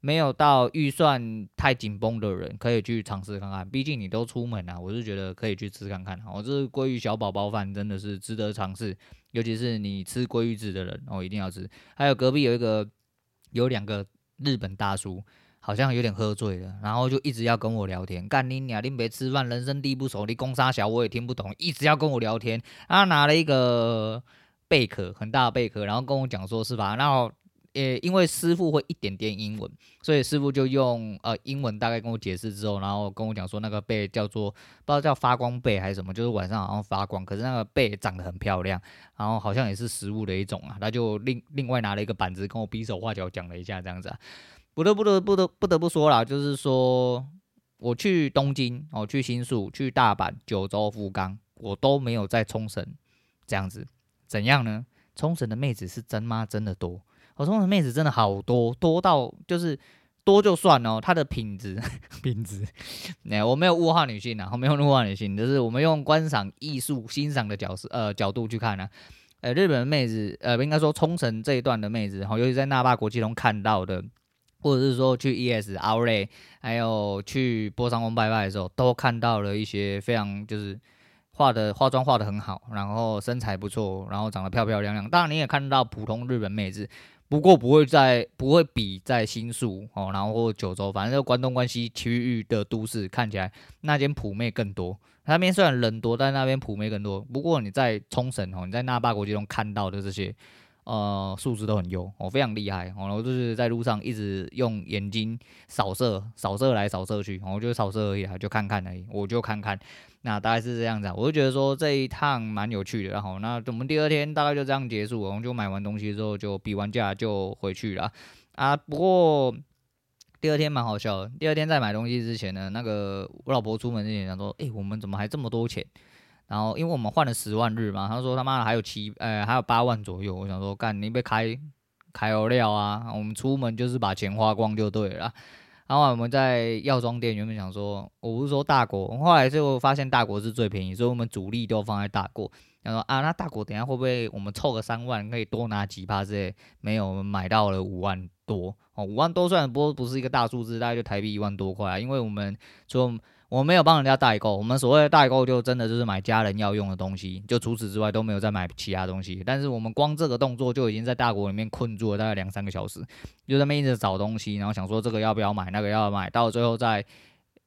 没有到预算太紧绷的人，可以去尝试看看。毕竟你都出门啊，我是觉得可以去吃看看。哦，这是鲑鱼小宝宝饭，真的是值得尝试，尤其是你吃鲑鱼子的人哦，一定要吃。还有隔壁有一个，有两个日本大叔，好像有点喝醉了，然后就一直要跟我聊天。干你娘，你别吃饭，人生地不熟，你公三小我也听不懂，一直要跟我聊天。他拿了一个贝壳，很大的贝壳，然后跟我讲说是吧？然后。呃，因为师傅会一点点英文，所以师傅就用呃英文大概跟我解释之后，然后跟我讲说那个贝叫做不知道叫发光贝还是什么，就是晚上好像发光，可是那个贝长得很漂亮，然后好像也是食物的一种啊。他就另另外拿了一个板子跟我比手画脚讲了一下这样子啊。不得不得不得不得不说啦，就是说我去东京哦，去新宿、去大阪、九州、福冈，我都没有在冲绳这样子。怎样呢？冲绳的妹子是真吗？真的多。我冲绳妹子真的好多，多到就是多就算哦，她的品质品质，哎，我没有物化女性啊，我没有物化女性，就是我们用观赏艺术欣赏的角色呃角度去看呢、呃，日本的妹子，呃，应该说冲绳这一段的妹子，哈，尤其在那霸国际中看到的，或者是说去 ES Outlet，还有去波桑宫拜拜的时候，都看到了一些非常就是画的化妆画的很好，然后身材不错，然后长得漂漂亮亮。当然你也看到普通日本妹子。不过不会在不会比在新宿哦，然后或九州，反正就关东关西区域的都市看起来那间普妹更多。那边虽然人多，但那边普妹更多。不过你在冲绳哦，你在那霸国际中看到的这些。呃，素质都很优，我、非常厉害，我、哦、就是在路上一直用眼睛扫射，扫射来扫射去，我、就扫射而已啊，就看看而已，我就看看，那大概是这样子啊，我就觉得说这一趟蛮有趣的，然后那我们第二天大概就这样结束，我们就买完东西之后就比完价就回去了啊。不过第二天蛮好笑的，第二天在买东西之前呢，那个我老婆出门之前想说，诶、我们怎么还这么多钱？然后，因为我们换了十万日嘛，他说他妈的还有七，呃，还有八万左右。我想说，干你别开开油料啊！我们出门就是把钱花光就对了。然后我们在药妆店原本想说，我不是说大国，后来就发现大国是最便宜，所以我们主力都放在大国。他说啊，那大国等下会不会我们凑个三万可以多拿几趴之类？没有，我们买到了五万多哦，五万多虽然不不是一个大数字，大概就台币一万多块啊，因为我们说。我没有帮人家代购，我们所谓的代购就真的就是买家人要用的东西，就除此之外都没有再买其他东西。但是我们光这个动作就已经在大国里面困住了大概两三个小时，就在那边一直找东西，然后想说这个要不要买，那个要买，到最后再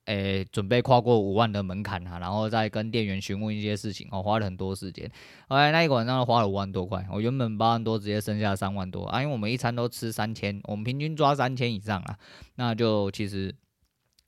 诶、准备跨过五万的门槛啊，然后再跟店员询问一些事情，我花了很多时间。后来那一晚上花了五万多块，我原本八万多直接剩下三万多啊，因为我们一餐都吃三千，我们平均抓三千以上啊，那就其实。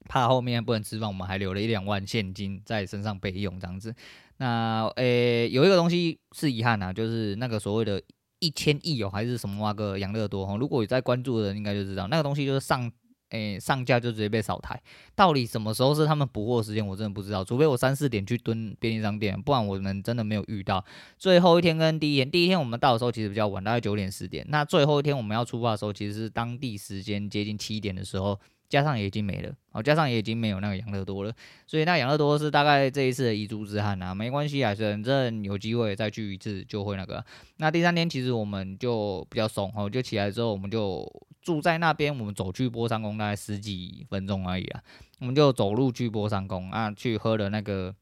怕后面不能吃饭，我们还留了一两万现金在身上备用，这样子。那诶、欸，有一个东西是遗憾啊，就是那个所谓的一千亿哦，还是什么那个养乐多哈。如果有在关注的人，应该就知道那个东西就是上诶、上架就直接被扫台。到底什么时候是他们补货时间，我真的不知道。除非我三四点去蹲便利商店，不然我们真的没有遇到。最后一天跟第一天，第一天我们到的时候其实比较晚，大概九点十点。那最后一天我们要出发的时候，其实是当地时间接近七点的时候。加上也已经没了，哦，加上也已经没有那个养乐多了，所以那养乐多是大概这一次的遗珠之憾啊，没关系啊，反正有机会再聚一次就会那个。那第三天其实我们就比较松哦，就起来之后我们就住在那边，我们走去波山宫大概十几分钟而已啊，我们就走路去波山宫啊，去喝了那个，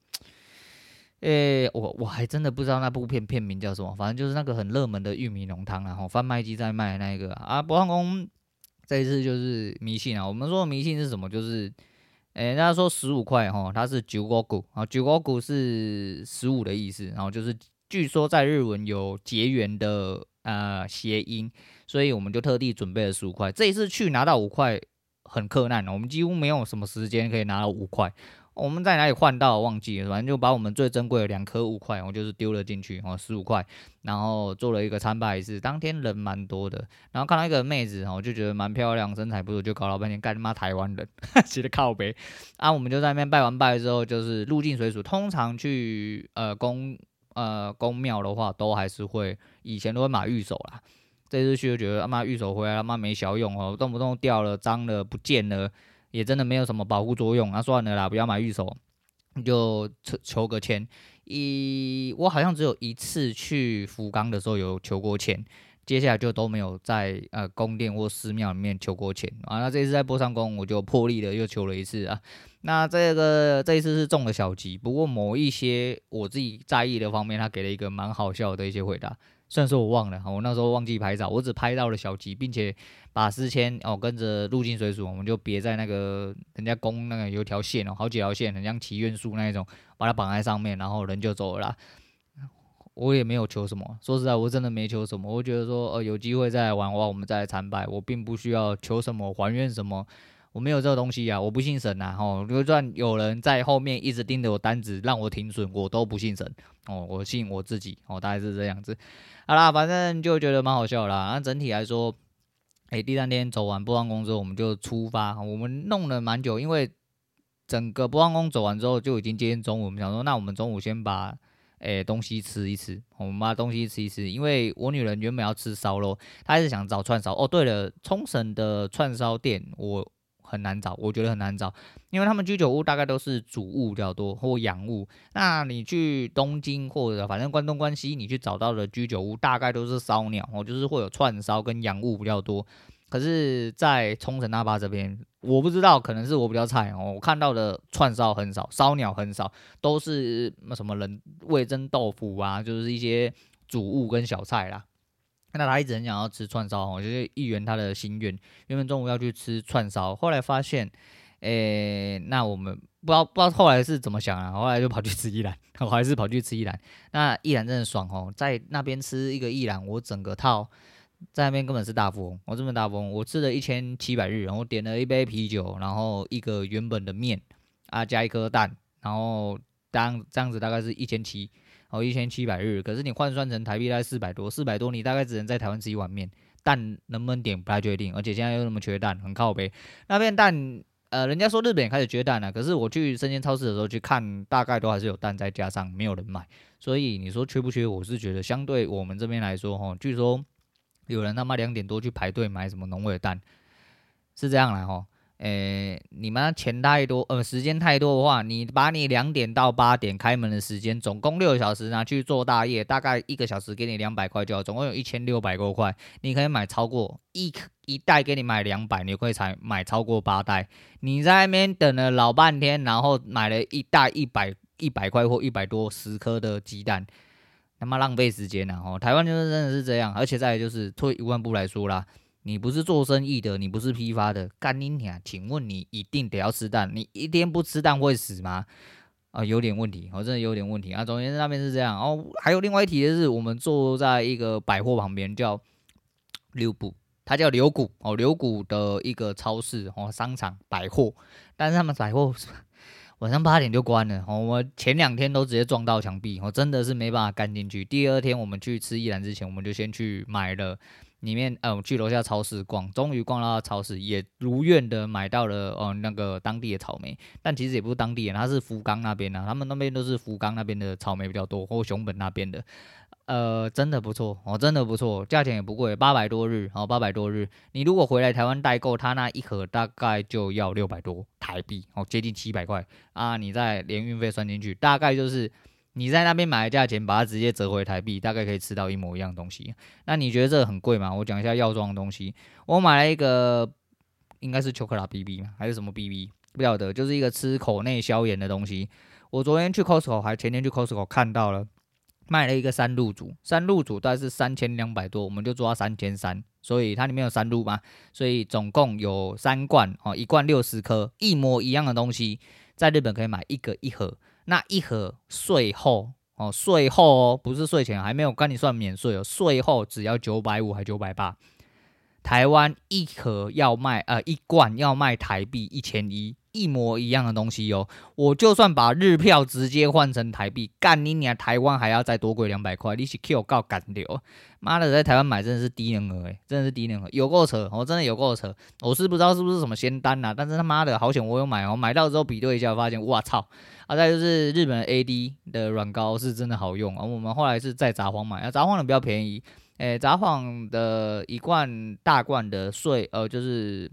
诶、我我还真的不知道那部片片名叫什么，反正就是那个很热门的玉米浓汤，然后贩卖机在卖的那个啊，波山宫。这一次就是迷信啊！我们说迷信是什么？就是，诶，人家说十五块哈，它是九国股啊，九国股是十五的意思，然后就是据说在日文有结缘的呃谐音，所以我们就特地准备了十五块。这一次去拿到五块很困难，我们几乎没有什么时间可以拿到五块。我们在哪里换到忘记了，反正就把我们最珍贵的两颗五块，我就是丢了进去，哦，十五块，然后做了一个参拜仪式。当天人蛮多的，然后看到一个妹子，我就觉得蛮漂亮，身材不错，就搞老半天，干他妈台湾人，写的靠北。啊，我们就在那边拜完拜之后，就是入境随俗。通常去呃公呃公庙的话，都还是会以前都会买御守啦。这次去就觉得他妈御守回来他妈没小用哦，动不动掉了、脏了、不见了。也真的没有什么保护作用啊，算了啦，不要买御守，就求求个签。一我好像只有一次去福冈的时候有求过签，接下来就都没有在呃宫殿或寺庙里面求过签啊。那这次在波上宫，我就破例的又求了一次啊。那这个这一次是中了小吉，不过某一些我自己在意的方面，他给了一个蛮好笑的一些回答。虽然说我忘了，我那时候忘记拍照，我只拍到了小吉，并且把丝签哦跟着入境水鼠，我们就别在那个人家公那个有条线哦，好几条线，很像祈愿树那一种，把它绑在上面，然后人就走了。我也没有求什么，说实在，我真的没求什么。我觉得说，呃，有机会再来玩的话，我们再来参拜，我并不需要求什么，还愿什么。我没有这个东西啊，我不信神呐，吼，就算有人在后面一直盯着我单子让我停损，我都不信神，哦，我信我自己，哦，大概是这样子。好啦，反正就觉得蛮好笑啦。那整体来说，哎、欸，第三天走完波浪宫之后，我们就出发，我们弄了蛮久，因为整个波浪宫走完之后就已经接近中午，我们想说，那我们中午先把，哎、欸，东西吃一吃，我们把东西吃一吃，因为我女人原本要吃烧肉，她还是想找串烧。哦，对了，冲绳的串烧店我。很难找，我觉得很难找，因为他们居酒屋大概都是主物比较多或洋物。那你去东京或者反正关东关西，你去找到的居酒屋大概都是烧鸟哦，就是会有串烧跟洋物比较多。可是，在冲绳那霸这边，我不知道，可能是我比较菜哦，我看到的串烧很少，烧鸟很少，都是什么人味噌豆腐啊，就是一些主物跟小菜啦。那他一直很想要吃串烧，我就是一圆他的心愿。原本中午要去吃串烧，后来发现，诶、那我们不知道不知道后来是怎么想啊？后来就跑去吃一兰，我还是跑去吃一兰。那一兰真的爽哦，在那边吃一个一兰，我整个套在那边根本是大富翁，我这么大富翁，我吃了一千七百日，然后点了一杯啤酒，然后一个原本的面啊，加一颗蛋，然后当这样子大概是一千七。哦，一千七百日，可是你换算成台币大概四百多，四百多你大概只能在台湾吃一碗面，蛋能不能点不太确定，而且现在又那么缺蛋，很靠北。那边蛋，呃，人家说日本也开始缺蛋了，可是我去生鲜超市的时候去看，大概都还是有蛋再加上，没有人买。所以你说缺不缺？我是觉得相对我们这边来说，哈，据说有人他妈两点多去排队买什么农委的蛋，是这样来哈。诶、你们钱太多，呃，时间太多的话，你把你两点到八点开门的时间，总共六个小时拿去做大业，大概一个小时给你两百块就好，总共有一千六百多块，你可以买超过一一袋，给你买两百，你可以才买超过八袋。你在那边等了老半天，然后买了一袋一百一百块或一百多十颗的鸡蛋，他妈浪费时间了哦。台湾就是真的是这样，而且再就是退一万步来说啦。你不是做生意的，你不是批发的，干你娘！请问你一定得要吃蛋？你一天不吃蛋会死吗？啊，有点问题，我、哦、真的有点问题啊。总而言之，那边是这样。哦，还有另外一题的是，我们坐在一个百货旁边，叫六步，它叫柳谷哦，柳谷的一个超市哦，商场百货，但是他们百货晚上八点就关了。我们前两天都直接撞到墙壁，我、真的是没办法干进去。第二天我们去吃一兰之前，我们就先去买了。里面，呃，去楼下超市逛，终于逛到超市，也如愿的买到了，哦、呃，那个当地的草莓，但其实也不是当地人，他是福冈那边的，他们那边都是福冈那边的草莓比较多，或熊本那边的，呃，真的不错，哦，真的不错，价钱也不贵，八百多日，哦，八百多日，你如果回来台湾代购，它那一盒大概就要六百多台币，哦，接近七百块。啊，你再连运费算进去，大概就是。你在那边买的价钱，把它直接折回台币，大概可以吃到一模一样东西。那你觉得这个很贵吗？我讲一下药妆的东西。我买了一个，应该是秋克拉 BB 吗还是什么 BB，不晓得，就是一个吃口内消炎的东西。我昨天去 Costco，还前天去 Costco 看到了，卖了一个三鹿组，三鹿组大概是三千两百多，我们就做到三千三，所以它里面有三鹿嘛，所以总共有三罐哦，一罐六十颗，一模一样的东西，在日本可以买一个一盒。那一盒税后哦，税后哦，不是税前，还没有跟你算免税哦。税后只要九百五还九百八，台湾一盒要卖呃一罐要卖台币一千一。一模一样的东西哟，我就算把日票直接换成台币，干你娘！台湾还要再多贵两百块，你是 Q 告干掉？妈的，在台湾买真的是低能儿诶，真的是低能儿，有够扯！我真的有够扯，我是不知道是不是什么仙丹呐，但是他妈的好险我有买哦，买到之后比对一下，发现哇操！啊，再就是日本 AD 的软膏是真的好用啊，我们后来是在札幌买，啊，札幌的比较便宜，诶，札幌的一罐大罐的税，呃，就是。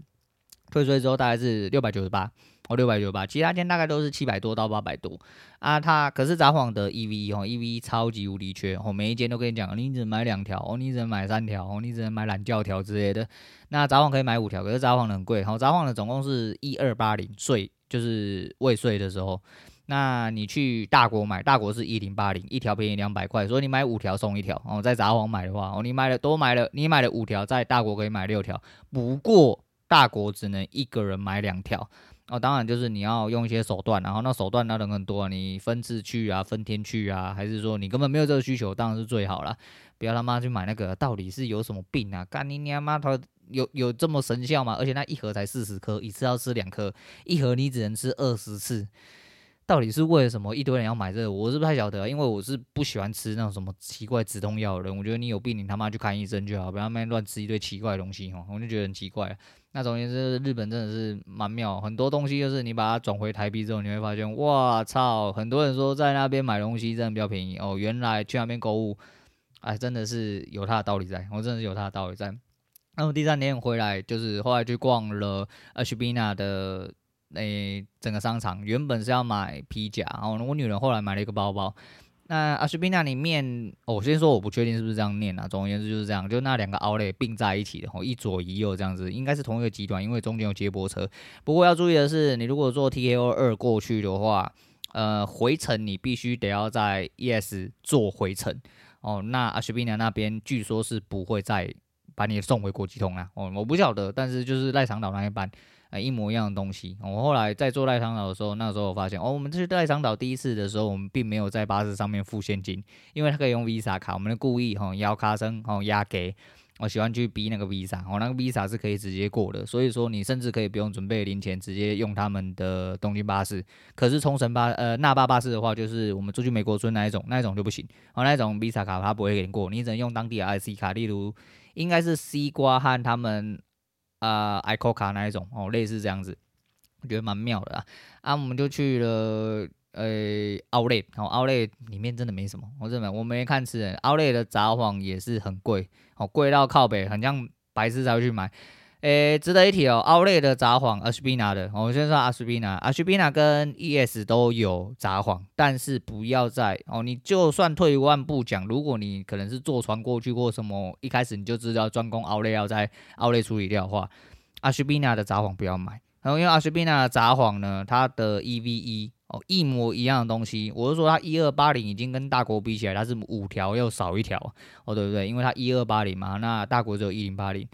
退税之后大概是六百九十八哦，六百九十八，其他店大概都是七百多到八百多啊。它可是札幌的 EV 哦，EV 超级无敌缺哦，每一间都跟你讲，你只能买两条哦，你只能买三条哦，你只能买懒觉条之类的。那札幌可以买五条，可是札幌很贵，好，札幌的总共是一二八零税，就是未税的时候。那你去大国买，大国是一零八零，一条便宜两百块，所以你买五条送一条哦。在札幌买的话，哦，你买了多买了，你买了五条，在大国可以买六条，不过大国只能一个人买两条哦。当然就是你要用一些手段，然后那手段那人很多，你分次去啊，分天去啊，还是说你根本没有这个需求，当然是最好了。不要他妈去买那个，到底是有什么病啊？干你娘妈他有有这么神效吗？而且那一盒才四十颗，一次要吃两颗，一盒你只能吃二十次。到底是为了什么？一堆人要买这个，我是不太晓得，因为我是不喜欢吃那种什么奇怪止痛药的人。我觉得你有病，你他妈去看医生就好，不要那乱吃一堆奇怪的东西哈。我就觉得很奇怪。那总之是日本真的是蛮妙，很多东西就是你把它转回台币之后，你会发现，哇操！很多人说在那边买东西真的比较便宜哦，原来去那边购物，哎，真的是有它的道理在，我真的是有它的道理在。那么第三天回来，就是后来去逛了 h b n a 的。诶、整个商场原本是要买皮夹，然后我女人后来买了一个包包。那阿斯宾纳里面，哦，我先说我不确定是不是这样念啊。总而言之就是这样，就那两个 outlet 并在一起的，哦，一左一右这样子，应该是同一个集团，因为中间有接驳车。不过要注意的是，你如果坐 T A O 二过去的话，呃，回程你必须得要在 ES 坐回程哦。那阿斯宾纳那边据说是不会再把你送回国际通啊。哦，我不晓得，但是就是赖长岛那一班。啊，一模一样的东西。我后来在做赖长岛的时候，那时候我发现，哦，我们去赖长岛第一次的时候，我们并没有在巴士上面付现金，因为它可以用 Visa 卡。我们的故意哈摇卡声哈压给，我喜欢去逼那个 Visa，我那个 Visa 是可以直接过的。所以说你甚至可以不用准备零钱，直接用他们的东京巴士。可是冲绳巴呃那霸巴士的话，就是我们出去美国村那一种，那一种就不行。哦，那一种 Visa 卡它不会给你过，你只能用当地的 IC 卡，例如应该是西瓜和他们啊 ICOCA 卡那一种哦，类似这样子。我觉得蛮妙的啊，啊，我们就去了呃，Outlet，哦，Outlet 里面真的没什么，我真的我没看吃，Outlet 的杂货也是很贵，哦，贵到靠北，很像白痴才会去买。诶，值得一提哦，Outlet 的札幌，Ashibina 的，我们先说 Ashibina，Ashibina 跟 ES 都有札幌，但是不要在哦，你就算退一万步讲，如果你可能是坐船过去或什么，一开始你就知道专攻 Outlet 要在 Outlet 处理掉的话，Ashibina 的札幌不要买。然后因为阿斯宾纳的札幌呢，它的 EVE 哦一模一样的东西，我是说它一二八零已经跟大国比起来，它是五条又少一条哦，对不对？因为它一二八零嘛，那大国只有一零八零。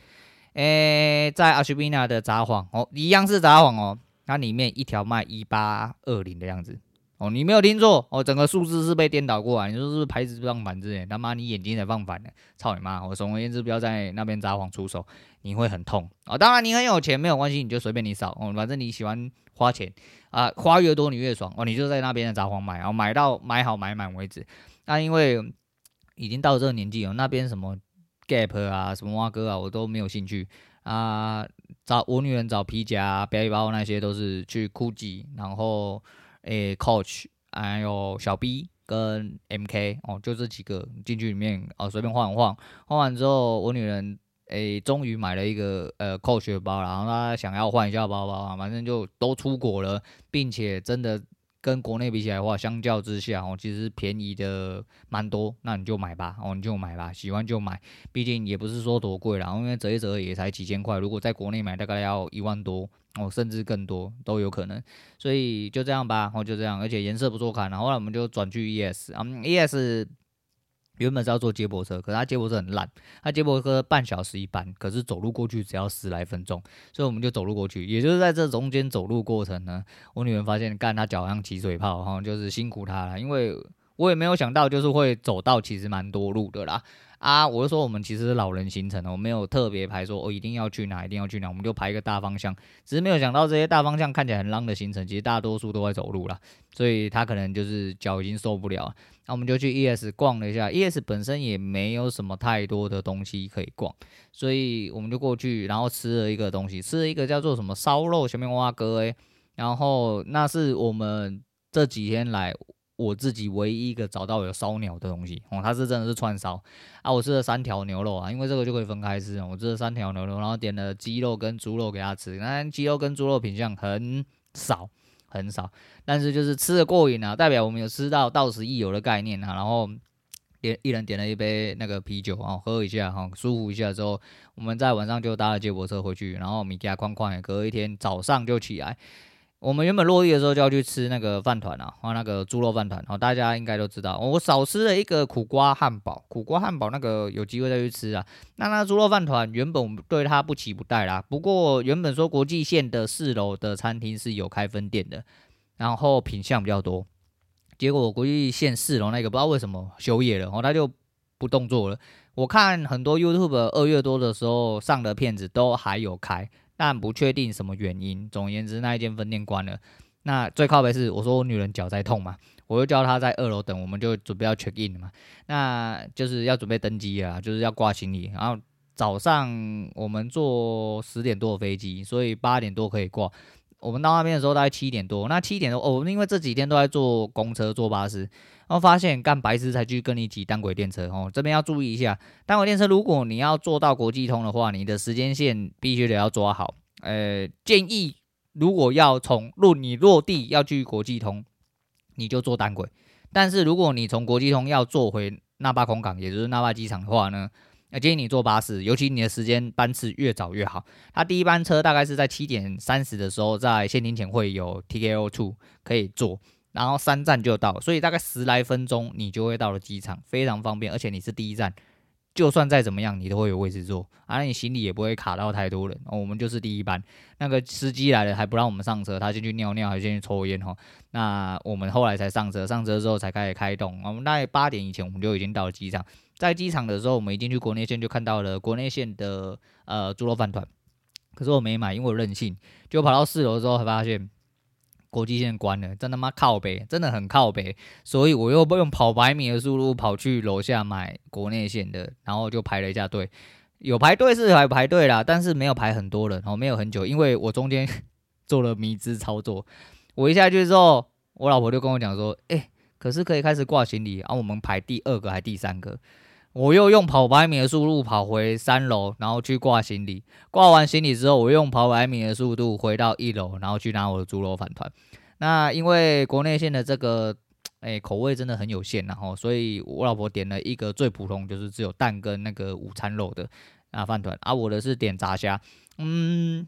诶，在阿斯宾纳的札幌哦，一样是札幌哦，它里面一条卖一八二零的样子。哦，你没有听错哦，整个数字是被颠倒过来。你说是不是牌子放反之类？他妈，你眼睛才放反呢！操你妈！我总而言之，不要在那边札幌出手，你会很痛哦。当然，你很有钱没有关系，你就随便你扫哦，反正你喜欢花钱啊，花越多你越爽哦。你就在那边的札幌买，然后买到买好买满为止。那因为已经到这个年纪哦，那边什么 Gap 啊，什么蛙哥啊，我都没有兴趣啊。找我女人找皮夹、背包那些都是去 Gucci，然后。诶，Coach，还有小 B 跟 MK 哦，就这几个进去里面哦，随便晃一晃，晃完之后，我女人诶，终于买了一个呃 Coach 的包，然后她想要换一下包包啊，反正就都出国了，并且真的。跟国内比起来的话，相较之下哦，其实便宜的蛮多，那你就买吧，哦，你就买吧，喜欢就买，毕竟也不是说多贵啦，因为折一折也才几千块，如果在国内买大概要一万多哦，甚至更多都有可能，所以就这样吧，哦，就这样，而且颜色不错看，然后呢我们就转去 ES 啊，ES。原本是要坐接驳车，可是他接驳车很烂，他接驳车半小时一班，可是走路过去只要十来分钟，所以我们就走路过去。也就是在这中间走路过程呢，我女儿发现，干她脚上起水泡，哈，就是辛苦她了，因为我也没有想到，就是会走到其实蛮多路的啦。啊，我就说我们其实是老人行程，我没有特别排说，哦、一定要去哪，一定要去哪，我们就排一个大方向。只是没有想到这些大方向看起来很浪的行程，其实大多数都在走路啦，所以他可能就是脚已经受不了。那我们就去 ES 逛了一下，ES 本身也没有什么太多的东西可以逛，所以我们就过去，然后吃了一个东西，吃了一个叫做什么烧肉小面蛙哥诶，然后那是我们这几天来。我自己唯一一个找到有烧鸟的东西哦，它是真的是串烧啊！我吃了三条牛肉啊，因为这个就可以分开吃。我吃了三条牛肉，然后点了鸡肉跟猪肉给他吃。那鸡肉跟猪肉品相很少很少，但是就是吃的过瘾啊，代表我们有吃到到此一游的概念啊。然后点一人点了一杯那个啤酒啊，喝一下哈，舒服一下之后，我们在晚上就搭了接驳车回去，然后米家框框也，隔一天早上就起来。我们原本落地的时候就要去吃那个饭团啊，然后那个猪肉饭团，哦，大家应该都知道。我少吃了一个苦瓜汉堡，苦瓜汉堡那个有机会再去吃啊。那那猪肉饭团原本我们对它不期不待啦，不过原本说国际线的四楼的餐厅是有开分店的，然后品相比较多。结果国际线四楼那个不知道为什么休业了，然后他就不动作了。我看很多 YouTube 二月多的时候上的片子都还有开。但不确定什么原因。总而言之，那一间分店关了。那最靠北是，我说我女人脚在痛嘛，我就叫她在二楼等，我们就准备要 check in 嘛。那就是要准备登机啊，就是要挂行李。然后早上我们坐十点多的飞机，所以八点多可以挂。我们到那边的时候大概七点多。那七点多哦，因为这几天都在坐公车、坐巴士，然后发现干白痴才去跟你挤单轨电车哦。这边要注意一下，单轨电车如果你要坐到国际通的话，你的时间线必须得要抓好。呃，建议如果要从落你落地要去国际通，你就坐单轨。但是如果你从国际通要坐回那霸空港，也就是那霸机场的话呢，那建议你坐巴士，尤其你的时间班次越早越好。它第一班车大概是在七点三十的时候，在限定前会有 TKO Two 可以坐，然后三站就到，所以大概十来分钟你就会到了机场，非常方便，而且你是第一站。就算再怎么样，你都会有位置坐，啊，你行李也不会卡到太多人。我们就是第一班，那个司机来了还不让我们上车，他进去尿尿，还先去抽烟哈。那我们后来才上车，上车之后才开始开动。我们大概八点以前我们就已经到了机场，在机场的时候，我们一进去国内线就看到了国内线的呃猪肉饭团，可是我没买，因为我任性，就跑到四楼之后才发现。国际线关了，真他妈靠北，真的很靠北，所以我又不用跑百米的速度跑去楼下买国内线的，然后就排了一下队，有排队是还排队啦，但是没有排很多人，然后没有很久，因为我中间做了迷之操作，我一下去之后，我老婆就跟我讲说，哎、可是可以开始挂行李，然后我们排第二个还第三个。我又用跑百米的速度跑回三楼，然后去挂行李。挂完行李之后，我用跑百米的速度回到一楼，然后去拿我的猪肉饭团。那因为国内线的这个诶、口味真的很有限，然后所以我老婆点了一个最普通，就是只有蛋跟那个午餐肉的啊饭团。啊，我的是点炸虾。嗯，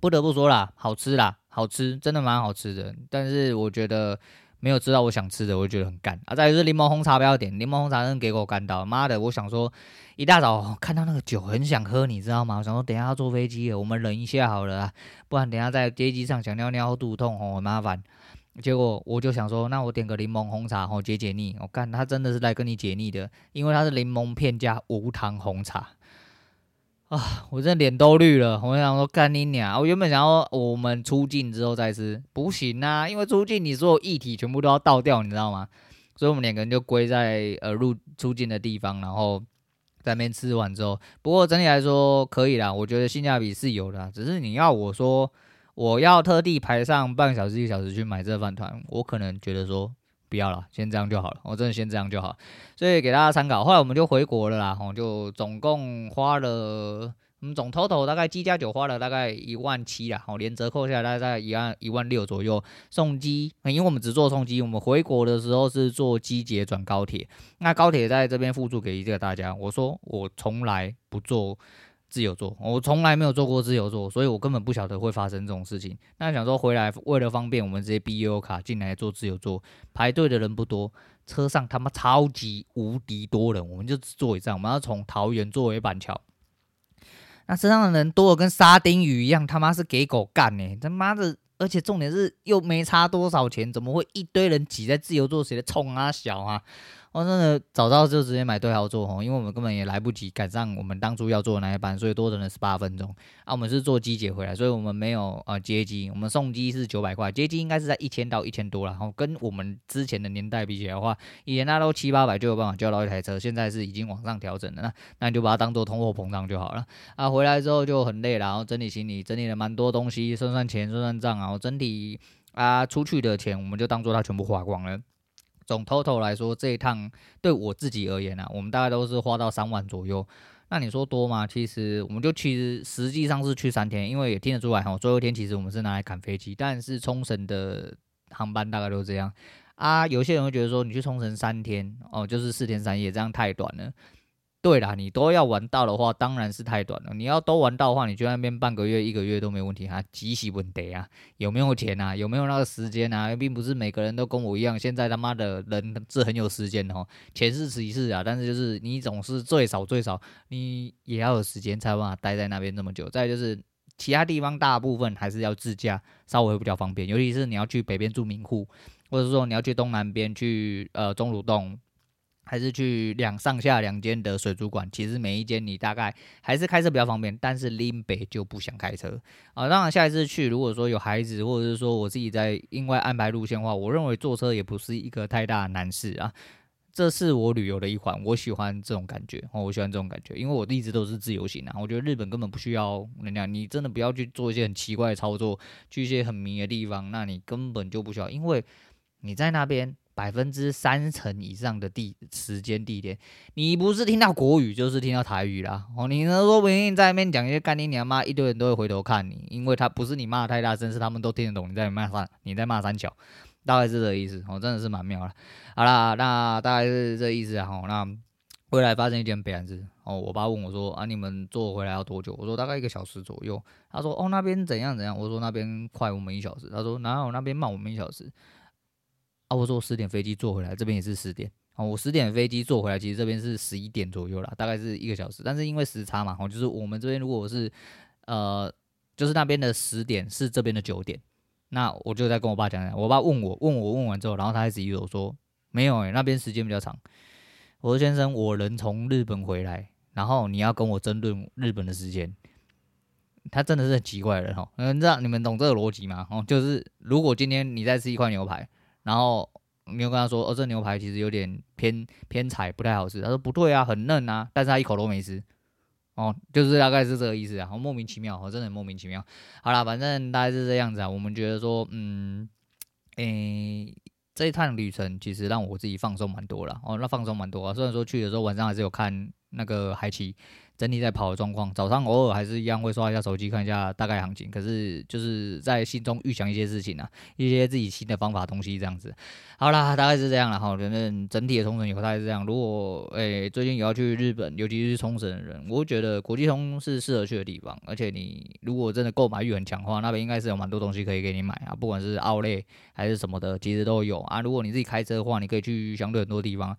不得不说啦，好吃啦，好吃，真的蛮好吃的。但是我觉得。没有吃到我想吃的，我就觉得很干啊！再来是柠檬红茶，不要点柠檬红茶，真给我干到妈的！我想说，一大早看到那个酒，很想喝，你知道吗？我想说，等下要坐飞机，我们忍一下好了啊，不然等下在飞机上想尿尿肚痛哦，很麻烦。结果我就想说，那我点个柠檬红茶哦，解解腻。我干他真的是来跟你解腻的，因为它是柠檬片加无糖红茶。啊！我这脸都绿了。我想说干你娘！我原本想要我们出境之后再吃，不行啊，因为出境你所有液体全部都要倒掉，你知道吗？所以我们两个人就归在呃入出境的地方，然后在那边吃完之后，不过整体来说可以啦，我觉得性价比是有的。只是你要我说我要特地排上半个小时一小时去买这饭团，我可能觉得说。不要了，先这样就好了。我真的先这样就好，所以给大家参考。后来我们就回国了啦，吼，就总共花了，我们总 total 大概机加酒花了大概一万七啦，吼，连折扣下来大概一万一万六左右。送机，因为我们只坐送机，我们回国的时候是坐机捷转高铁。那高铁在这边附注给一个大家，我说我从来不坐。自由座，我从来没有坐过自由座，所以我根本不晓得会发生这种事情。那想说回来为了方便，我们直接 BU 卡进来坐自由座，排队的人不多，车上他妈超级无敌多人，我们就只坐一站，我们要从桃园坐回板桥。那车上的人多的跟沙丁鱼一样，他妈是给狗干呢！他妈的，而且重点是又没差多少钱，怎么会一堆人挤在自由座，谁的冲啊小啊？我、哦、真的早知道就直接买对号座吼，因为我们根本也来不及赶上我们当初要坐的那一班，所以多等了十八分钟。啊，我们是坐机姐回来，所以我们没有呃接机，我们送机是九百块，接机应该是在一千到一千多了。然后跟我们之前的年代比起来的话，以前那都七八百就有办法叫到一台车，现在是已经往上调整了。那那你就把它当做通货膨胀就好了。啊，回来之后就很累了，然后整理行李，整理了蛮多东西，算算钱，算算账，然后整体啊出去的钱我们就当做它全部花光了。总 total 来说，这一趟对我自己而言、啊，我们大概都是花到三万左右。那你说多吗？其实我们就其实实际上是去三天，因为也听得出来哈，最后一天其实我们是拿来赶飞机。但是冲绳的航班大概都这样啊。有些人会觉得说，你去冲绳三天哦，就是四天三夜，这样太短了。对啦，你都要玩到的话，当然是太短了。你要都玩到的话，你去那边半个月、一个月都没问题啊。极其问题啊，有没有钱啊？有没有那个时间啊？并不是每个人都跟我一样，现在他妈的人是很有时间的哦。钱是其次啊，但是就是你总是最少最少，你也要有时间才有办法待在那边这么久。再就是其他地方大部分还是要自驾，稍微比较方便。尤其是你要去北边住民户，或者说你要去东南边去呃中芦洞。还是去两上下两间的水族馆，其实每一间你大概还是开车比较方便，但是林北就不想开车啊。当然下一次去，如果说有孩子，或者是说我自己在另外安排路线的话，我认为坐车也不是一个太大的难事啊。这是我旅游的一环，我喜欢这种感觉哦，我喜欢这种感觉，因为我一直都是自由行啊。我觉得日本根本不需要人家，你真的不要去做一些很奇怪的操作，去一些很迷的地方，那你根本就不需要，因为你在那边。百分之三成以上的地时间地点，你不是听到国语就是听到台语啦。哦，你能说不定在那边讲一些干爹娘妈，一堆人都会回头看你，因为他不是你骂太大声，是他们都听得懂你在骂三，你在骂三小，大概是这意思。哦，真的是蛮妙的。好啦，那大概是这意思啊。哦，那回来发生一件悲事。哦，我爸问我说啊，你们坐回来要多久？我说大概一个小时左右。他说哦，那边怎样怎样？我说那边快我们一小时。他说哪有那边慢我们一小时？啊，我说十点飞机坐回来，这边也是十点。哦，我十点飞机坐回来，其实这边是十一点左右啦，大概是一个小时。但是因为时差嘛，哦，就是我们这边如果是，呃，就是那边的十点是这边的九点，那我就在跟我爸讲讲。我爸问我，问我问完之后，然后他还质疑我说，没有诶、那边时间比较长。我说先生，我人从日本回来，然后你要跟我争论日本的时间，他真的是很奇怪的人哦。嗯，这样你们懂这个逻辑吗？哦，就是如果今天你在吃一块牛排。然后你又跟他说：“哦，这牛排其实有点偏偏柴，不太好吃。”他说：“不对啊，很嫩啊。”但是他一口都没吃。哦，就是大概是这个意思啊，好莫名其妙，哦，真的莫名其妙。好啦，反正大概是这样子啊。我们觉得说，嗯，诶，这一趟旅程其实让我自己放松蛮多了。哦，那放松蛮多啊。虽然说去的时候晚上还是有看那个海奇。整体在跑的状况，早上偶尔还是一样会刷一下手机，看一下大概行情。可是就是在心中预想一些事情啊，一些自己新的方法东西这样子。好啦，大概是这样了哈。反正整体的冲绳游大概是这样。如果诶、最近有要去日本，尤其是冲绳的人，我觉得国际通是适合去的地方。而且你如果真的购买欲很强的话，那边应该是有蛮多东西可以给你买啊，不管是奥莱还是什么的，其实都有啊。如果你自己开车的话，你可以去相对很多地方。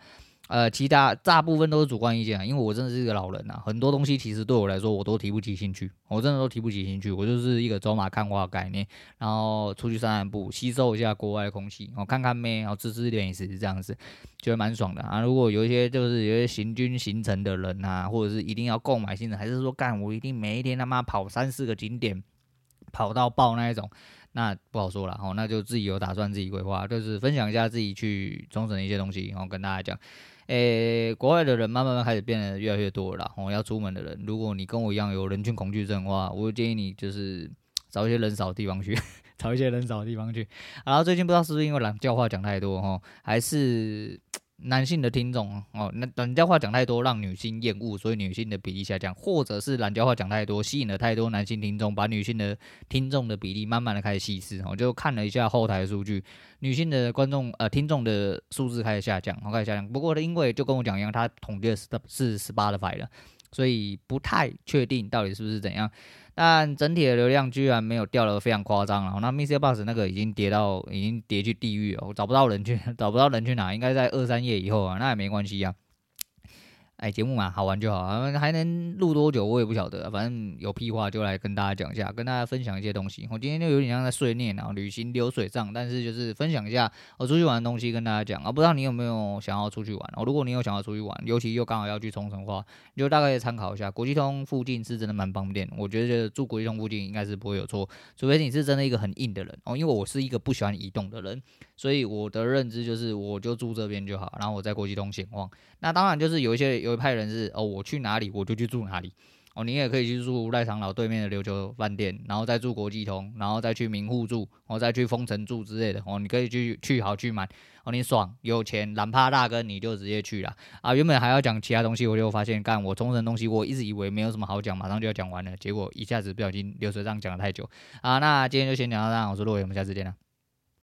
呃，其他大部分都是主观意见啊，因为我真的是一个老人呐，很多东西其实对我来说我都提不起兴趣，我真的都提不起兴趣，我就是一个走马看花的概念，然后出去散散步，吸收一下国外的空气，我看看妹，然后吃吃点食这样子，觉得蛮爽的啊。如果有一些就是有些行军行程的人啊，或者是一定要购买行程，还是说干我一定每一天他妈跑三四个景点，跑到爆那一种，那不好说了哦，那就自己有打算自己规划，就是分享一下自己去冲绳的一些东西，然后跟大家讲。诶、国外的人慢慢慢开始变得越来越多了。哦，要出门的人，如果你跟我一样有人群恐惧症的话，我建议你就是找一些人少的地方去，找一些人少的地方去。然后最近不知道是不是因为懒叫话讲太多哈，还是。男性的听众哦，那懒叫话讲太多，让女性厌恶，所以女性的比例下降，或者是懒叫话讲太多，吸引了太多男性听众，把女性的听众的比例慢慢的开始稀释。我就看了一下后台数据，女性的观众呃听众的数字开始下降，开始下降。不过呢，因为就跟我讲一样，他统计的是是十八的 f 了，所以不太确定到底是不是怎样。但整体的流量居然没有掉的非常夸张，了那 m i s s Bus 那个已经跌到已经跌去地狱了，我找不到人去，找不到人去哪，应该在二三页以后啊，那也没关系啊。哎，节目嘛，好玩就好，还能录多久我也不晓得，反正有屁话就来跟大家讲一下，跟大家分享一些东西。我今天就有点像在碎念啊，旅行流水账，但是就是分享一下我出去玩的东西跟大家讲啊。不知道你有没有想要出去玩？哦，如果你有想要出去玩，尤其又刚好要去冲绳的话，你就大概参考一下。国际通附近是真的蛮方便，我觉得住国际通附近应该是不会有错，除非你是真的一个很硬的人哦。因为我是一个不喜欢移动的人，所以我的认知就是我就住这边就好，然后我在国际通闲逛。那当然就是有一些有一派人是哦。我去哪里我就去住哪里哦，你也可以去住赖长老对面的琉球饭店，然后再住国际通，然后再去名护住，然后再去丰城住之类的哦，你可以去去好去满哦，你爽有钱懒趴大哥你就直接去了啊！原本还要讲其他东西，我就发现干我冲绳东西，我一直以为没有什么好讲，马上就要讲完了，结果一下子不小心流水账讲了太久啊！那今天就先讲到这，我是洛伟，我们下次见了。